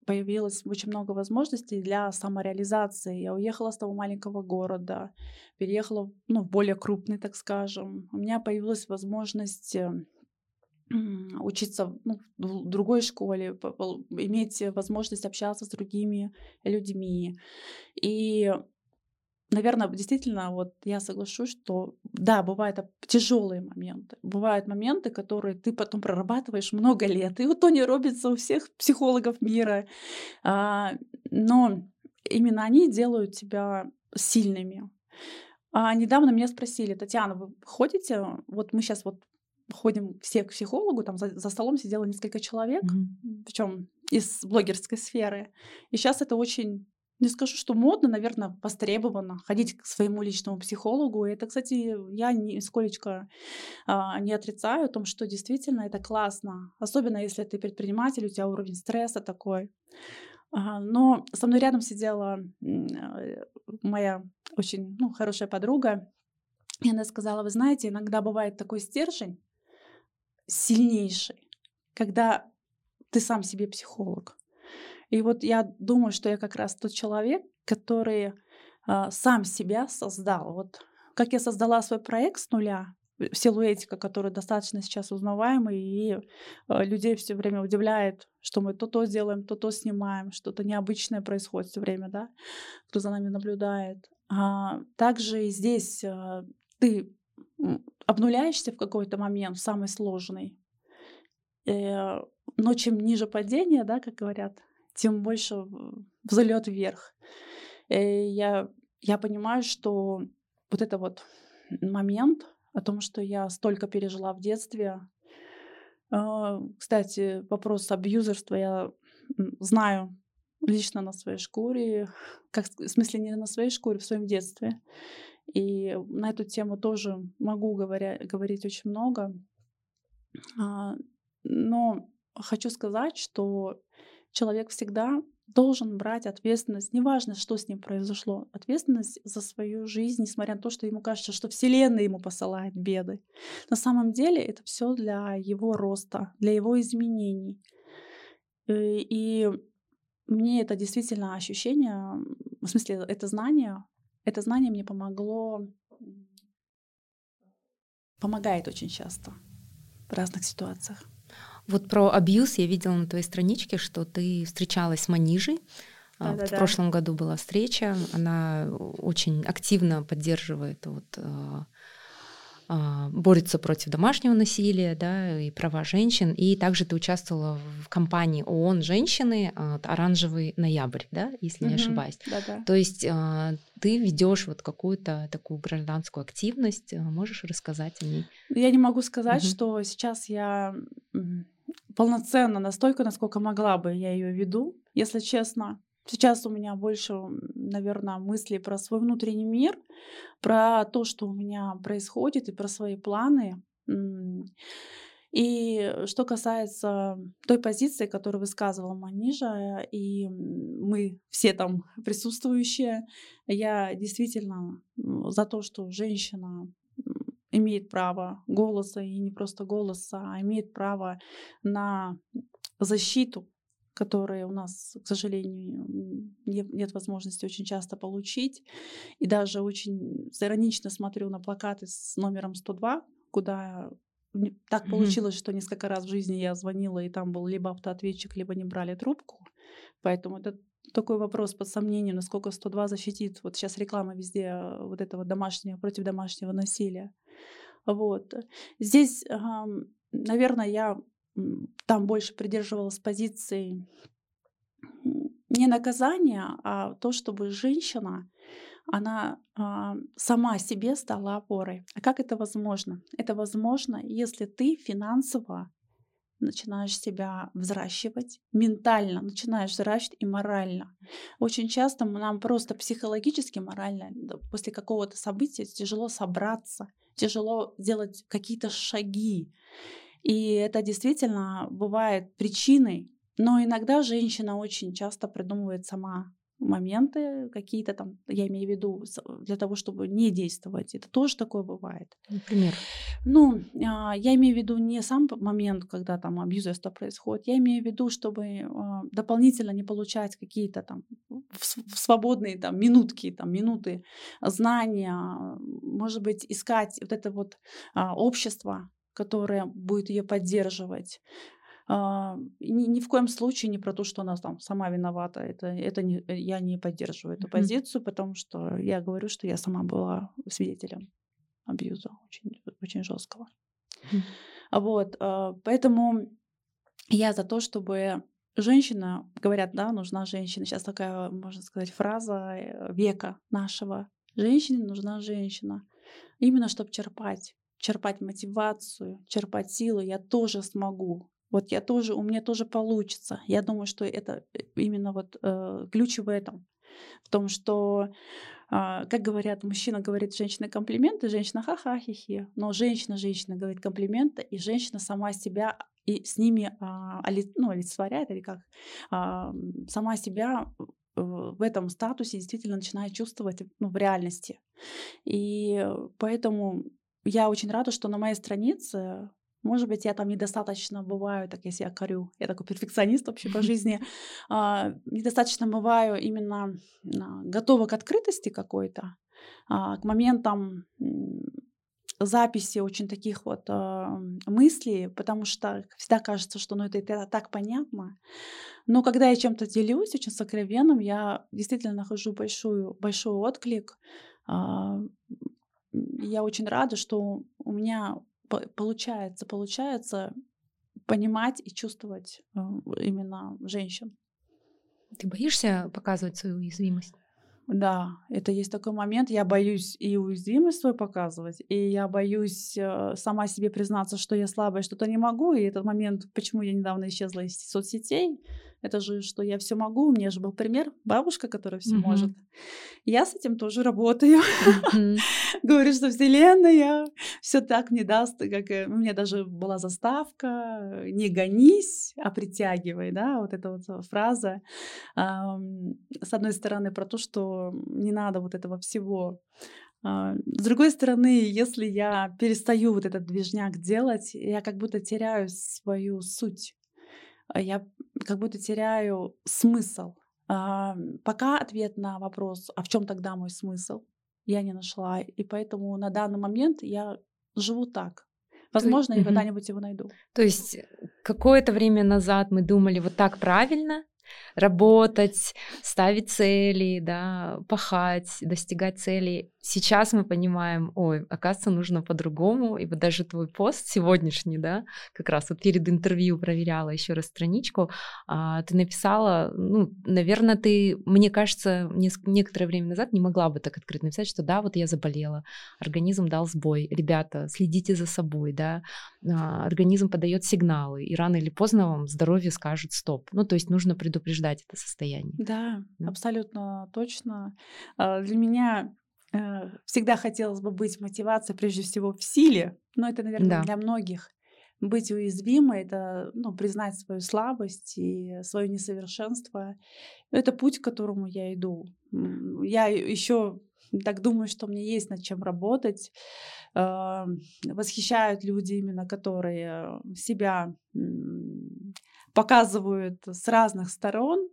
появилось очень много возможностей для самореализации. Я уехала с того маленького города, переехала ну, в более крупный, так скажем. У меня появилась возможность э, учиться ну, в другой школе, иметь возможность общаться с другими людьми. И наверное, действительно, вот я соглашусь, что да, бывают тяжелые моменты. Бывают моменты, которые ты потом прорабатываешь много лет. И вот то не робится у всех психологов мира. А, но именно они делают тебя сильными. А недавно меня спросили, Татьяна, вы ходите? Вот мы сейчас вот ходим все к психологу, там за, за столом сидело несколько человек, mm-hmm. причем из блогерской сферы. И сейчас это очень не скажу, что модно, наверное, востребовано ходить к своему личному психологу. И это, кстати, я нисколечко а, не отрицаю о том, что действительно это классно. Особенно если ты предприниматель, у тебя уровень стресса такой. А, но со мной рядом сидела э, моя очень ну, хорошая подруга. И она сказала, вы знаете, иногда бывает такой стержень сильнейший, когда ты сам себе психолог. И вот я думаю, что я как раз тот человек, который э, сам себя создал. Вот как я создала свой проект с нуля, силуэтика, который достаточно сейчас узнаваемый, и э, людей все время удивляет, что мы то то сделаем, то то снимаем, что-то необычное происходит все время, да, кто за нами наблюдает. А также и здесь э, ты обнуляешься в какой-то момент, самый сложный. Э, но чем ниже падение, да, как говорят, тем больше взлет вверх. И э, я, я понимаю, что вот это вот момент о том, что я столько пережила в детстве. А, кстати, вопрос абьюзерства я знаю лично на своей шкуре, как, в смысле не на своей шкуре, в своем детстве. И на эту тему тоже могу говоря, говорить очень много. А, но хочу сказать, что человек всегда должен брать ответственность, неважно, что с ним произошло, ответственность за свою жизнь, несмотря на то, что ему кажется, что Вселенная ему посылает беды. На самом деле это все для его роста, для его изменений. Э, и мне это действительно ощущение, в смысле, это знание, это знание мне помогло, помогает очень часто в разных ситуациях. Вот про абьюз я видела на твоей страничке, что ты встречалась с Манижей. Да, в да, прошлом году была встреча. Она очень активно поддерживает вот, а, а, борется против домашнего насилия да, и права женщин. И также ты участвовала в кампании ООН «Женщины» «Оранжевый ноябрь», да, если не ошибаюсь. Да-да. То есть ты ведешь вот какую-то такую гражданскую активность. Можешь рассказать о ней? Я не могу сказать, угу. что сейчас я полноценно настолько, насколько могла бы, я ее веду, если честно. Сейчас у меня больше, наверное, мыслей про свой внутренний мир, про то, что у меня происходит, и про свои планы. И что касается той позиции, которую высказывала Манижа, и мы все там (laughs) присутствующие, я действительно за то, что женщина имеет право голоса, и не просто голоса, а имеет право на защиту, которые у нас, к сожалению, нет, возможности очень часто получить. И даже очень иронично смотрю на плакаты с номером 102, куда так получилось, что несколько раз в жизни я звонила, и там был либо автоответчик, либо не брали трубку. Поэтому это такой вопрос под сомнением, насколько 102 защитит. Вот сейчас реклама везде э, вот этого домашнего, против домашнего насилия. Вот. Здесь, наверное, я там больше придерживалась позиции не наказания, а то, чтобы женщина, она а, сама себе стала опорой. А как это возможно? Это возможно, если ты финансово начинаешь себя взращивать, ментально начинаешь взращивать и морально. Очень часто нам просто психологически, морально после какого-то события тяжело собраться, тяжело сделать какие-то шаги. И это действительно бывает причиной. Но иногда женщина очень часто придумывает сама моменты какие-то там, я имею в виду, для того, чтобы не действовать. Это тоже такое бывает. Например? Ну, а, я имею в виду не сам момент, когда там абьюзерство происходит, я имею в виду, чтобы а, дополнительно не получать какие-то там в свободные там минутки, там минуты знания, может быть, искать вот это вот а, общество, которое будет ее поддерживать, а, ни, ни в коем случае не про то, что она там сама виновата. Это, это не, э, я не поддерживаю эту mm-hmm. позицию, потому что я говорю, что я сама была свидетелем абьюза очень, очень жесткого. Mm-hmm. Вот, а, поэтому я за то, чтобы женщина, говорят, да, нужна женщина. Сейчас такая, можно сказать, фраза э, века нашего. Женщине нужна женщина. Именно чтобы черпать черпать мотивацию, черпать силу, я тоже смогу. Вот я тоже, у меня тоже получится. Я думаю, что это э, именно вот э, ключ в этом. В том, что, э, как говорят, мужчина говорит женщине комплименты, женщина ха-ха, хи-хи. Но женщина, женщина говорит комплименты, и женщина сама себя и с ними а, ну, олицетворяет, или как, а, сама себя в этом статусе действительно начинает чувствовать ну, в реальности. И поэтому я очень рада, что на моей странице может быть, я там недостаточно бываю, так если я корю, я такой перфекционист вообще по жизни, (laughs) а, недостаточно бываю именно а, готова к открытости какой-то, а, к моментам записи очень таких вот мыслей, потому что всегда кажется, что ну, это, это так понятно. Но когда я чем-то делюсь очень сокровенным, я действительно нахожу большую, большой отклик. я очень рада, что у меня получается, получается понимать и чувствовать э, именно женщин. Ты боишься показывать свою уязвимость? Да, это есть такой момент. Я боюсь и уязвимость свою показывать, и я боюсь э, сама себе признаться, что я слабая, что-то не могу. И этот момент, почему я недавно исчезла из соцсетей, это же, что я все могу. У меня же был пример бабушка, которая все mm-hmm. может. Я с этим тоже работаю. Mm-hmm. (laughs) Говорю, что Вселенная все так не даст, как у меня даже была заставка «Не гонись, а притягивай», да, вот эта вот фраза. С одной стороны, про то, что не надо вот этого всего а, с другой стороны, если я перестаю вот этот движняк делать, я как будто теряю свою суть. А я как будто теряю смысл. А, пока ответ на вопрос, а в чем тогда мой смысл, я не нашла. И поэтому на данный момент я живу так. Возможно, я когда-нибудь его найду. То есть какое-то время назад мы думали вот так правильно, работать, ставить цели, да, пахать, достигать целей. Сейчас мы понимаем, ой, оказывается, нужно по-другому. И вот даже твой пост сегодняшний, да, как раз вот перед интервью проверяла еще раз страничку, а, ты написала, ну, наверное, ты, мне кажется, некоторое время назад не могла бы так открыто написать, что да, вот я заболела, организм дал сбой. Ребята, следите за собой, да, а, организм подает сигналы, и рано или поздно вам здоровье скажет стоп. Ну, то есть нужно предупреждать это состояние. Да, да? абсолютно точно. А, для меня всегда хотелось бы быть мотивацией прежде всего в силе, но это, наверное, да. для многих. Быть уязвимой — это ну, признать свою слабость и свое несовершенство. Это путь, к которому я иду. Я еще так думаю, что мне есть над чем работать. Восхищают люди именно, которые себя показывают с разных сторон,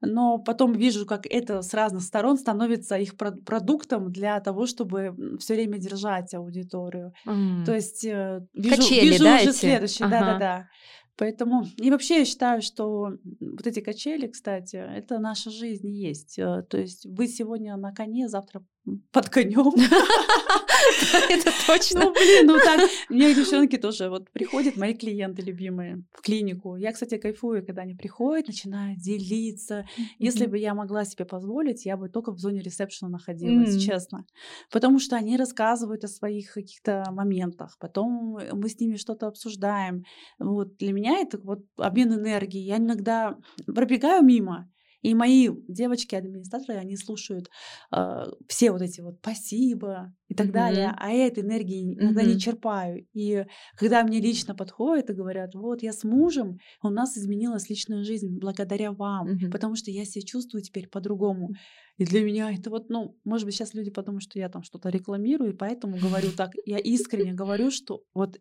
но потом вижу, как это с разных сторон становится их продуктом для того, чтобы все время держать аудиторию. Mm. То есть э, вижу, Качели, вижу да, уже эти? следующее, да-да-да. Поэтому и вообще я считаю, что вот эти качели, кстати, это наша жизнь есть. Э, то есть вы сегодня на коне, завтра под конем. (laughs) (laughs) Это точно. Ну, блин, ну так. Мне девчонки тоже вот приходят, мои клиенты любимые, в клинику. Я, кстати, кайфую, когда они приходят, начинают делиться. Если бы я могла себе позволить, я бы только в зоне ресепшена находилась, честно. Потому что они рассказывают о своих каких-то моментах. Потом мы с ними что-то обсуждаем. Вот для меня это вот обмен энергии. Я иногда пробегаю мимо, и мои девочки-администраторы, они слушают э, все вот эти вот спасибо и так mm-hmm. далее, а я этой энергии иногда mm-hmm. не черпаю. И когда мне лично подходят и говорят, вот я с мужем, у нас изменилась личная жизнь благодаря вам, mm-hmm. потому что я себя чувствую теперь по-другому. И для меня это вот, ну, может быть, сейчас люди подумают, что я там что-то рекламирую, и поэтому говорю так. Я искренне говорю, что вот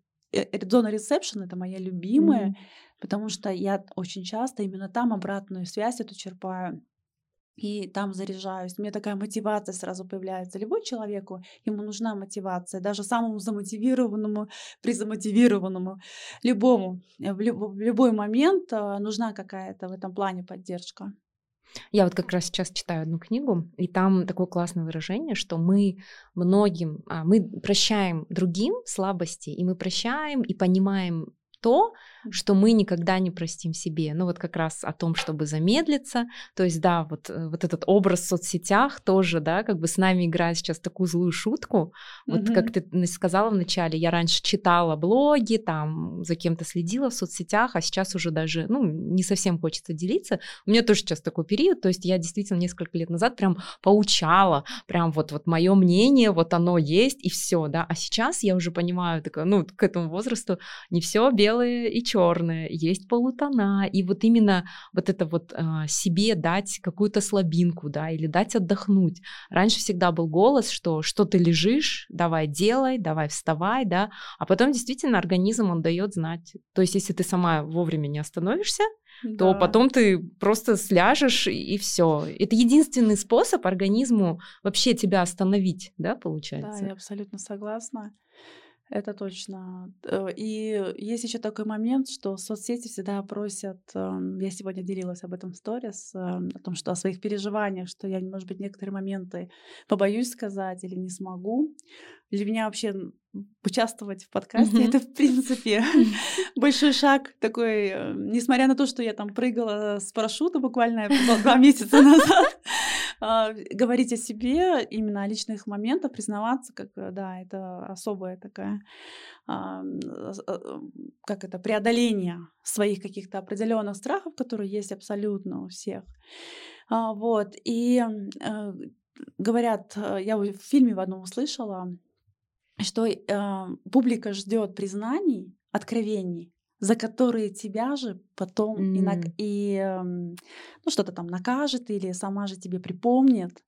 зона ресепшн это моя любимая, mm-hmm потому что я очень часто именно там обратную связь эту черпаю и там заряжаюсь. У меня такая мотивация сразу появляется. Любой человеку, ему нужна мотивация, даже самому замотивированному, (laughs) призамотивированному, любому. В, люб, в любой момент а, нужна какая-то в этом плане поддержка. Я вот как раз сейчас читаю одну книгу, и там такое классное выражение, что мы многим, а, мы прощаем другим слабости, и мы прощаем и понимаем то, что мы никогда не простим себе. Ну вот как раз о том, чтобы замедлиться. То есть да, вот, э, вот этот образ в соцсетях тоже, да, как бы с нами играет сейчас такую злую шутку. Вот mm-hmm. как ты сказала вначале, я раньше читала блоги, там за кем-то следила в соцсетях, а сейчас уже даже, ну, не совсем хочется делиться. У меня тоже сейчас такой период, то есть я действительно несколько лет назад прям поучала, прям вот, вот мое мнение, вот оно есть, и все, да. А сейчас я уже понимаю, такая, ну, к этому возрасту не все белое и черное, есть полутона, и вот именно вот это вот э, себе дать какую-то слабинку, да, или дать отдохнуть. Раньше всегда был голос, что что ты лежишь, давай делай, давай вставай, да, а потом действительно организм он дает знать. То есть если ты сама вовремя не остановишься, да. то потом ты просто сляжешь и все. Это единственный способ организму вообще тебя остановить, да, получается? Да, я абсолютно согласна. Это точно. Э, и есть еще такой момент, что соцсети всегда просят, эм, я сегодня делилась об этом в сторис, эм, о том, что о своих переживаниях, что я, может быть, некоторые моменты побоюсь сказать или не смогу. Для меня вообще участвовать в подкасте mm-hmm. это в принципе (laughs) (laughs) большой шаг такой, э, несмотря на то, что я там прыгала с парашюта буквально два (laughs) месяца назад, говорить о себе, именно о личных моментах, признаваться, как, э, да, это особая такая, а, а, как это, преодоление своих каких-то определенных страхов, которые есть абсолютно у всех. Вот, и э, говорят, э, я в фильме в одном услышала, что публика ждет признаний, откровений, за которые тебя же потом mm. и, нак- и эм, ну, что-то там накажет или сама же тебе припомнит.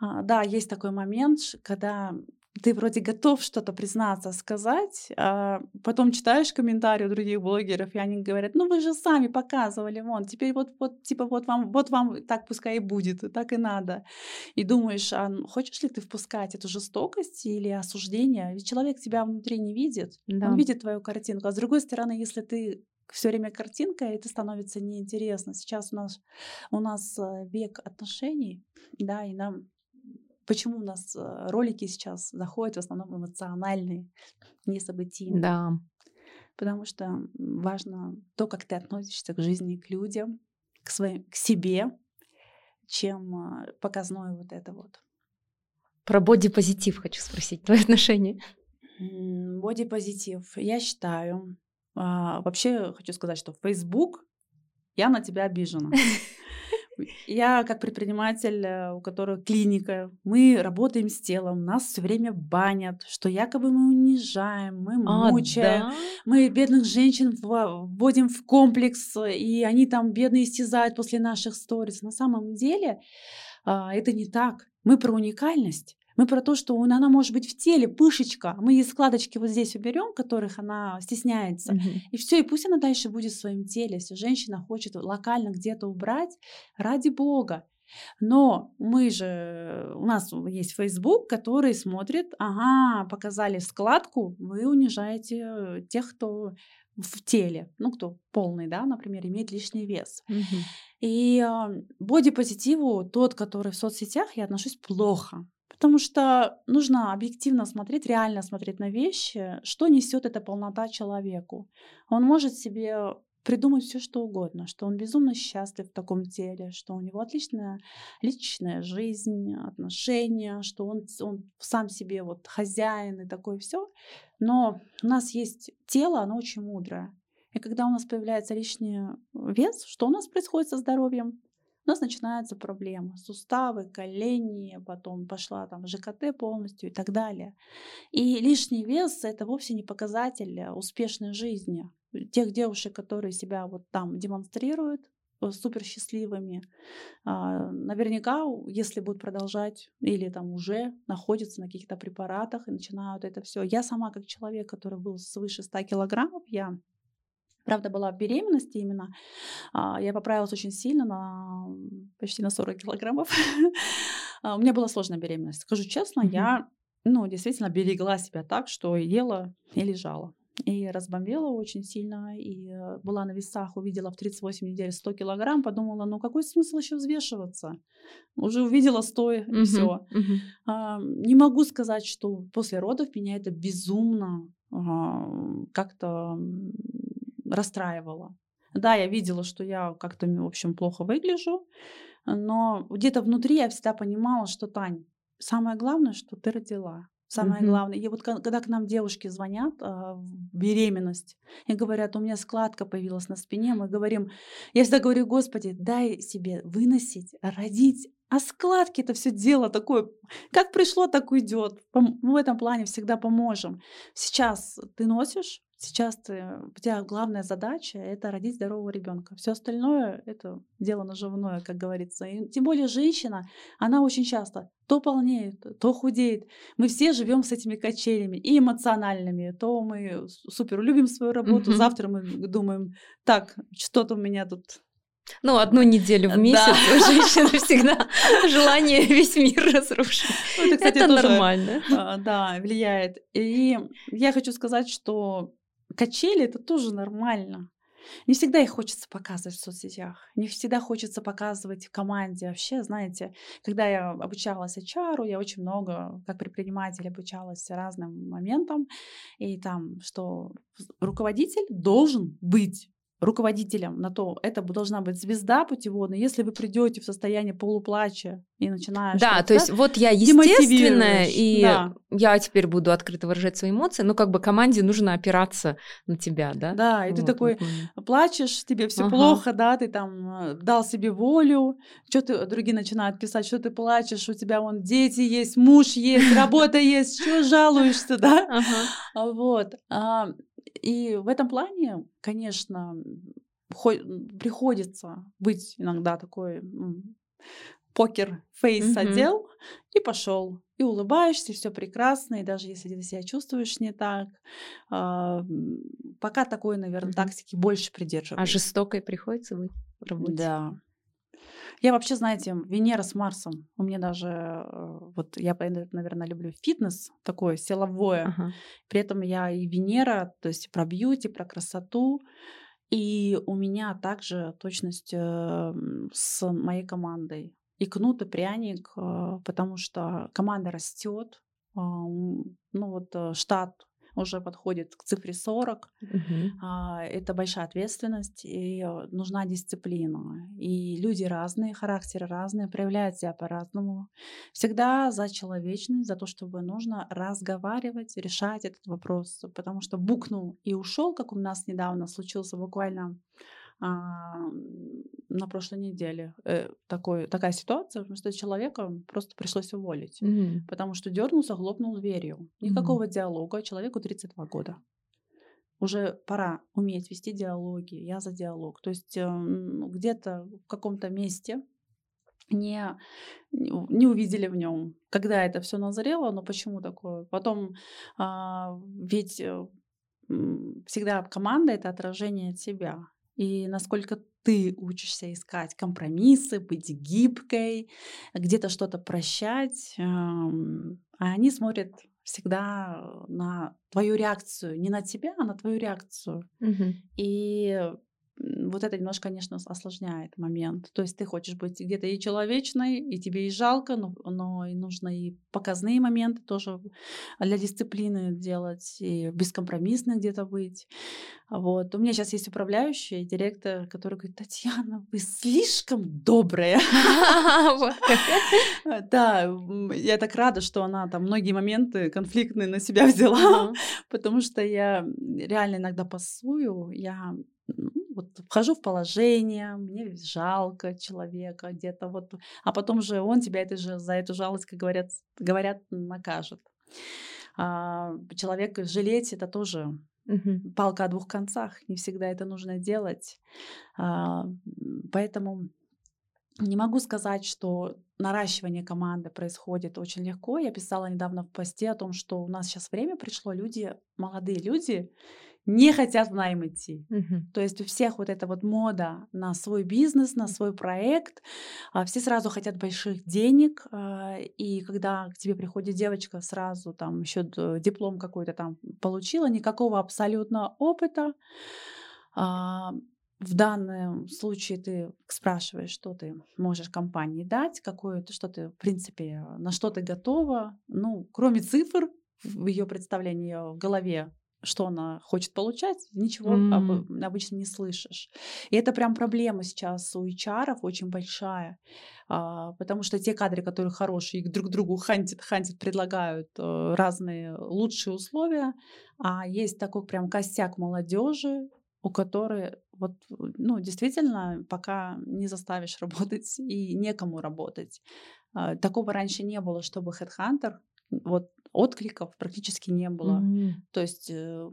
А, да, есть такой момент, когда ты вроде готов что-то признаться, сказать, а потом читаешь комментарии у других блогеров, и они говорят, ну вы же сами показывали, вон, теперь вот, вот типа вот вам, вот вам так пускай и будет, так и надо. И думаешь, а хочешь ли ты впускать эту жестокость или осуждение? Ведь человек тебя внутри не видит, да. он видит твою картинку. А с другой стороны, если ты все время картинка, это становится неинтересно. Сейчас у нас, у нас э, век отношений, да, и нам Почему у нас э, ролики сейчас заходят в основном эмоциональные, не событийные? Да. Потому что важно то, как ты относишься к жизни, к людям, к, своим, к себе, чем а, показное вот это вот. Про бодипозитив хочу спросить, твое (laughs) отношение. Бодипозитив. Я считаю, а, вообще хочу сказать, что Facebook я на тебя обижена. (laughs) Я как предприниматель, э, у которого клиника, мы работаем с телом, нас все время банят, что якобы мы унижаем, мы а, мучаем, да? мы бедных женщин вводим в комплекс, и они там бедные истязают после наших сториз. На самом деле а, это не так. Мы про уникальность. Мы про то, что она может быть в теле, пышечка. Мы ей складочки вот здесь уберем, которых она стесняется. Mm-hmm. И все, и пусть она дальше будет в своем теле. Если женщина хочет локально где-то убрать, ради бога. Но мы же, у нас есть Facebook, который смотрит, ага, показали складку, вы унижаете тех, кто в теле, ну, кто полный, да, например, имеет лишний вес. Мгм. И а, бодипозитиву, тот, который в соцсетях, я отношусь плохо. Потому что нужно объективно смотреть, реально смотреть на вещи, что несет эта полнота человеку. Он может себе придумать все, что угодно, что он безумно счастлив в таком теле, что у него отличная личная жизнь, отношения, что он, он сам себе вот хозяин и такое все. Но у нас есть тело, оно очень мудрое. И когда у нас появляется лишний вес, что у нас происходит со здоровьем? У нас начинаются проблемы. Суставы, колени, потом пошла там ЖКТ полностью и так далее. И лишний вес — это вовсе не показатель э, успешной жизни. Тех девушек, которые себя вот там демонстрируют, э, супер счастливыми. А, наверняка, если будут продолжать или там уже находятся на каких-то препаратах и начинают это все. Я сама как человек, который был свыше 100 килограммов, я Правда, была в беременности именно. А, я поправилась очень сильно, на почти на 40 килограммов. (laughs) А, у меня была сложная беременность. Скажу честно, Мгм. я ну, действительно берегла себя так, что ела и лежала. И разбомбила очень сильно, и э, была на весах, увидела в 38 недель 100 килограмм, подумала, ну какой смысл еще взвешиваться? Уже увидела 100 и Мгм. все. Мгм. А, Не могу сказать, что после родов меня это безумно а, как-то расстраивало. Да, я видела, что я как-то, в общем, плохо выгляжу, но где-то внутри я всегда понимала, что, Тань, самое главное, что ты родила. Самое Мгм. главное. И вот ко- когда к нам девушки звонят в беременность и говорят, у меня складка появилась на спине, мы говорим, я всегда говорю, Господи, дай себе выносить, родить. А складки это все дело такое, как пришло, так уйдет. Мы в этом плане всегда поможем. Сейчас ты носишь, сейчас у тебя главная задача это родить здорового ребенка. Все остальное это дело наживное, как говорится. И тем более женщина, она очень часто то полнеет, то худеет. Мы все живем с этими качелями и эмоциональными. То мы супер любим свою работу, Мгм. завтра мы думаем, так, что-то у меня тут Ну, одну неделю в Да. месяц у женщины (laughs) всегда желание весь мир разрушить. Ну, это, кстати, Это тоже, нормально. а, да, влияет. И я хочу сказать, что качели это тоже нормально. Не всегда их хочется показывать в соцсетях, не всегда хочется показывать в команде. Вообще, знаете, когда я обучалась HR, я очень много, как предприниматель, обучалась разным моментам. И там, что руководитель должен быть руководителем на то, это должна быть звезда путеводная. Если вы придете в состояние полуплача и начинаешь... Да, то есть вот я естественная, и да. я теперь буду открыто выражать свои эмоции, но как бы команде нужно опираться на тебя, да? Да, и ты Вот, такой вот именно. плачешь, тебе все Ага. плохо, да, ты там э, дал себе волю, что ты другие начинают писать, что ты плачешь, у тебя вон дети есть, муж есть, работа есть, что жалуешься, да? А, Вот. А, И в этом плане, конечно, приходится быть иногда такой покер фейс одел и пошел. И улыбаешься, все прекрасно, и даже если ты себя чувствуешь не так, а, м, пока такой, наверное, Мгм. тактики больше А придерживаюсь. жестокой приходится быть в работе? Да. Я вообще, знаете, Венера с Марсом. У меня даже, э, вот я, наверное, люблю фитнес, такое силовое. Ага. При этом я и Венера, то есть про бьюти, про красоту. И у меня также точность э, с моей командой. И кнут, и пряник, э, потому что команда растет. Ну вот штат уже подходит к цифре 40. Мгм. А, Это большая ответственность и э, нужна дисциплина. И люди разные, характеры разные, проявляют себя по-разному. Всегда за человечность, за то, чтобы нужно разговаривать, решать этот вопрос. Потому что букнул и ушел, как у нас недавно случился буквально на прошлой неделе э, такой, такая ситуация, что человека просто пришлось уволить. Мгм. Потому что дернулся, хлопнул дверью. Никакого диалога. Человеку 32 года. Уже пора уметь вести диалоги. Я за диалог. То есть эм, где-то в каком-то месте не, не увидели в нем, когда это все назрело, но почему такое. Потом а, ведь э, м, всегда команда это отражение от себя. И насколько ты учишься искать компромиссы, быть гибкой, где-то что-то прощать. А они смотрят всегда на твою реакцию, не на тебя, а на твою реакцию. Угу. И вот это немножко, конечно, осложняет момент. То есть ты хочешь быть где-то и человечной, и тебе и жалко, но, но и нужно и показные моменты тоже для дисциплины делать, и бескомпромиссно где-то быть. Вот. У меня сейчас есть управляющий, директор, который говорит, Татьяна, вы слишком добрая. (laughs) (laughs) Да, я так рада, что она там многие моменты конфликтные на себя взяла, (laughs) потому что я реально иногда пасую, я вот вхожу в положение, мне жалко человека где-то вот, а потом же он тебя это же, за эту жалость, как говорят, говорят, накажет. А, человека жалеть это тоже угу. палка о двух концах, не всегда это нужно делать. А, поэтому не могу сказать, что наращивание команды происходит очень легко. Я писала недавно в посте о том, что у нас сейчас время пришло, люди, молодые люди, не хотят в найм идти. Угу. То есть у всех вот эта вот мода на свой бизнес, на свой проект. А, все сразу хотят больших денег. А, и когда к тебе приходит девочка, сразу там еще диплом какой-то там получила, никакого абсолютно опыта. А, в данном случае ты спрашиваешь, что ты можешь компании дать, какое что ты, в принципе, на что ты готова. Ну, кроме цифр в ее представлении в голове что она хочет получать, ничего mm. обычно не слышишь. И это прям проблема сейчас у HR очень большая, а, потому что те кадры, которые хорошие, их друг другу хантят, хантят, предлагают э, разные лучшие условия, а есть такой прям костяк молодежи, у которой вот, ну, действительно, пока не заставишь (laughs) работать и некому работать. А, такого раньше не было, чтобы HeadHunter вот откликов практически не было. Mm-hmm. То есть э,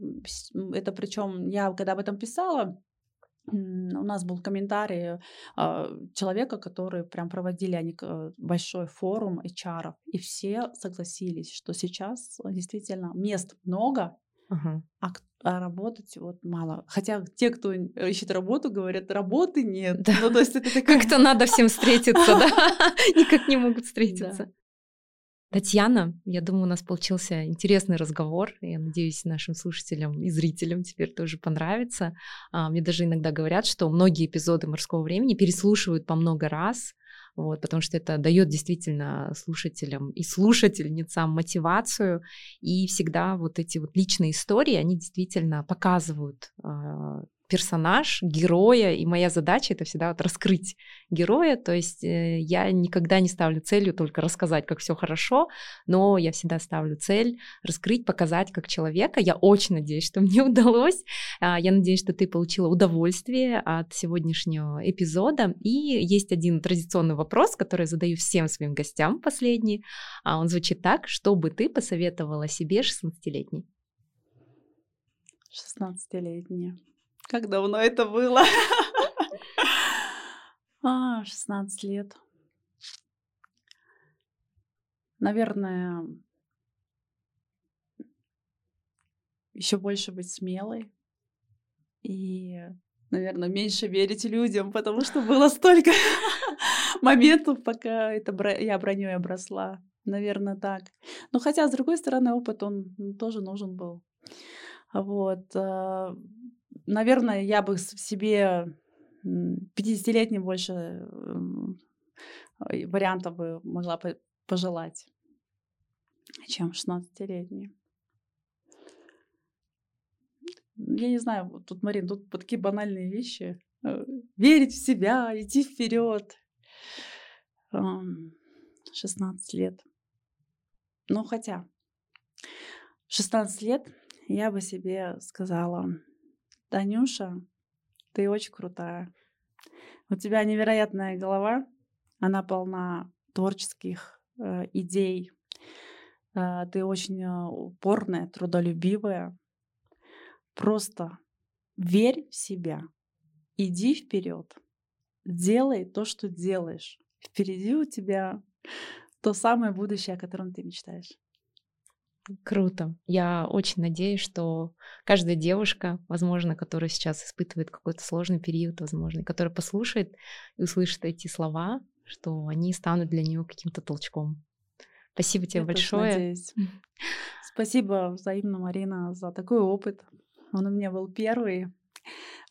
это причем я когда об этом писала, у нас был комментарий э, человека, который прям проводили они большой форум HR, и все согласились, что сейчас действительно мест много, uh-huh. а, а работать вот мало. Хотя те, кто ищет работу, говорят, работы нет. Да. Ну, то есть это такая... Как-то надо всем встретиться, да? (laughs) Никак не могут встретиться. Татьяна, я думаю, у нас получился интересный разговор. Я надеюсь, нашим слушателям и зрителям теперь тоже понравится. А, мне даже иногда говорят, что многие эпизоды морского времени переслушивают по много раз, вот, потому что это дает действительно слушателям и слушательницам мотивацию, и всегда вот эти вот личные истории, они действительно показывают а, персонаж, героя, и моя задача это всегда вот раскрыть героя, то есть э, я никогда не ставлю целью только рассказать, как все хорошо, но я всегда ставлю цель раскрыть, показать как человека. Я очень надеюсь, что (laughs) мне удалось. А, я надеюсь, что ты получила удовольствие от сегодняшнего эпизода. И есть один традиционный вопрос, который я задаю всем своим гостям последний. А, он звучит так, что бы ты посоветовала себе 16-летней? 16-летняя. Как давно это было? (laughs) А, 16 лет. Наверное, еще больше быть смелой и, наверное, меньше верить людям, потому что было столько (laughs) моментов, пока это я броней обросла. Наверное, так. Но хотя, с другой стороны, опыт, он тоже нужен был. Вот. Наверное, я бы себе 50-летней больше вариантов бы могла пожелать, чем 16-летней. Я не знаю, тут, Марин, тут такие банальные вещи. Э, верить в себя, идти вперед. 16 лет. Ну, хотя 16 лет я бы себе сказала, Танюша, ты очень крутая. У тебя невероятная голова, она полна творческих э, идей. Э, ты очень э, упорная, трудолюбивая. Просто верь в себя, иди вперед, делай то, что делаешь. Впереди у тебя то самое будущее, о котором ты мечтаешь. Круто. Я очень надеюсь, что каждая девушка, возможно, которая сейчас испытывает какой-то сложный период, возможно, которая послушает и услышит эти слова, что они станут для нее каким-то толчком. Спасибо тебе Я большое. (laughs) Спасибо взаимно, Марина, за такой опыт. Он у меня был первый.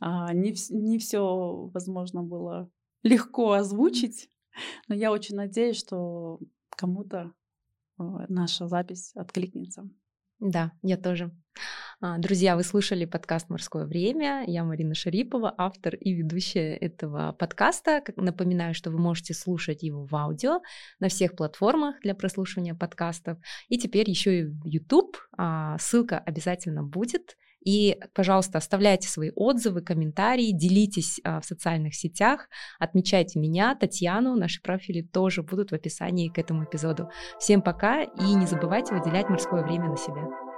А, не, не все, возможно, было легко озвучить, но я очень надеюсь, что кому-то наша запись откликнется. Да, я тоже. А, друзья, вы слушали подкаст «Морское время». Я Марина Шарипова, автор и ведущая этого подкаста. Напоминаю, что вы можете слушать его в аудио на всех платформах для прослушивания подкастов. И теперь еще и в YouTube. А, ссылка обязательно будет. И, пожалуйста, оставляйте свои отзывы, комментарии, делитесь а, в социальных сетях, отмечайте меня, Татьяну, наши профили тоже будут в описании к этому эпизоду. Всем пока и не забывайте выделять морское время на себя.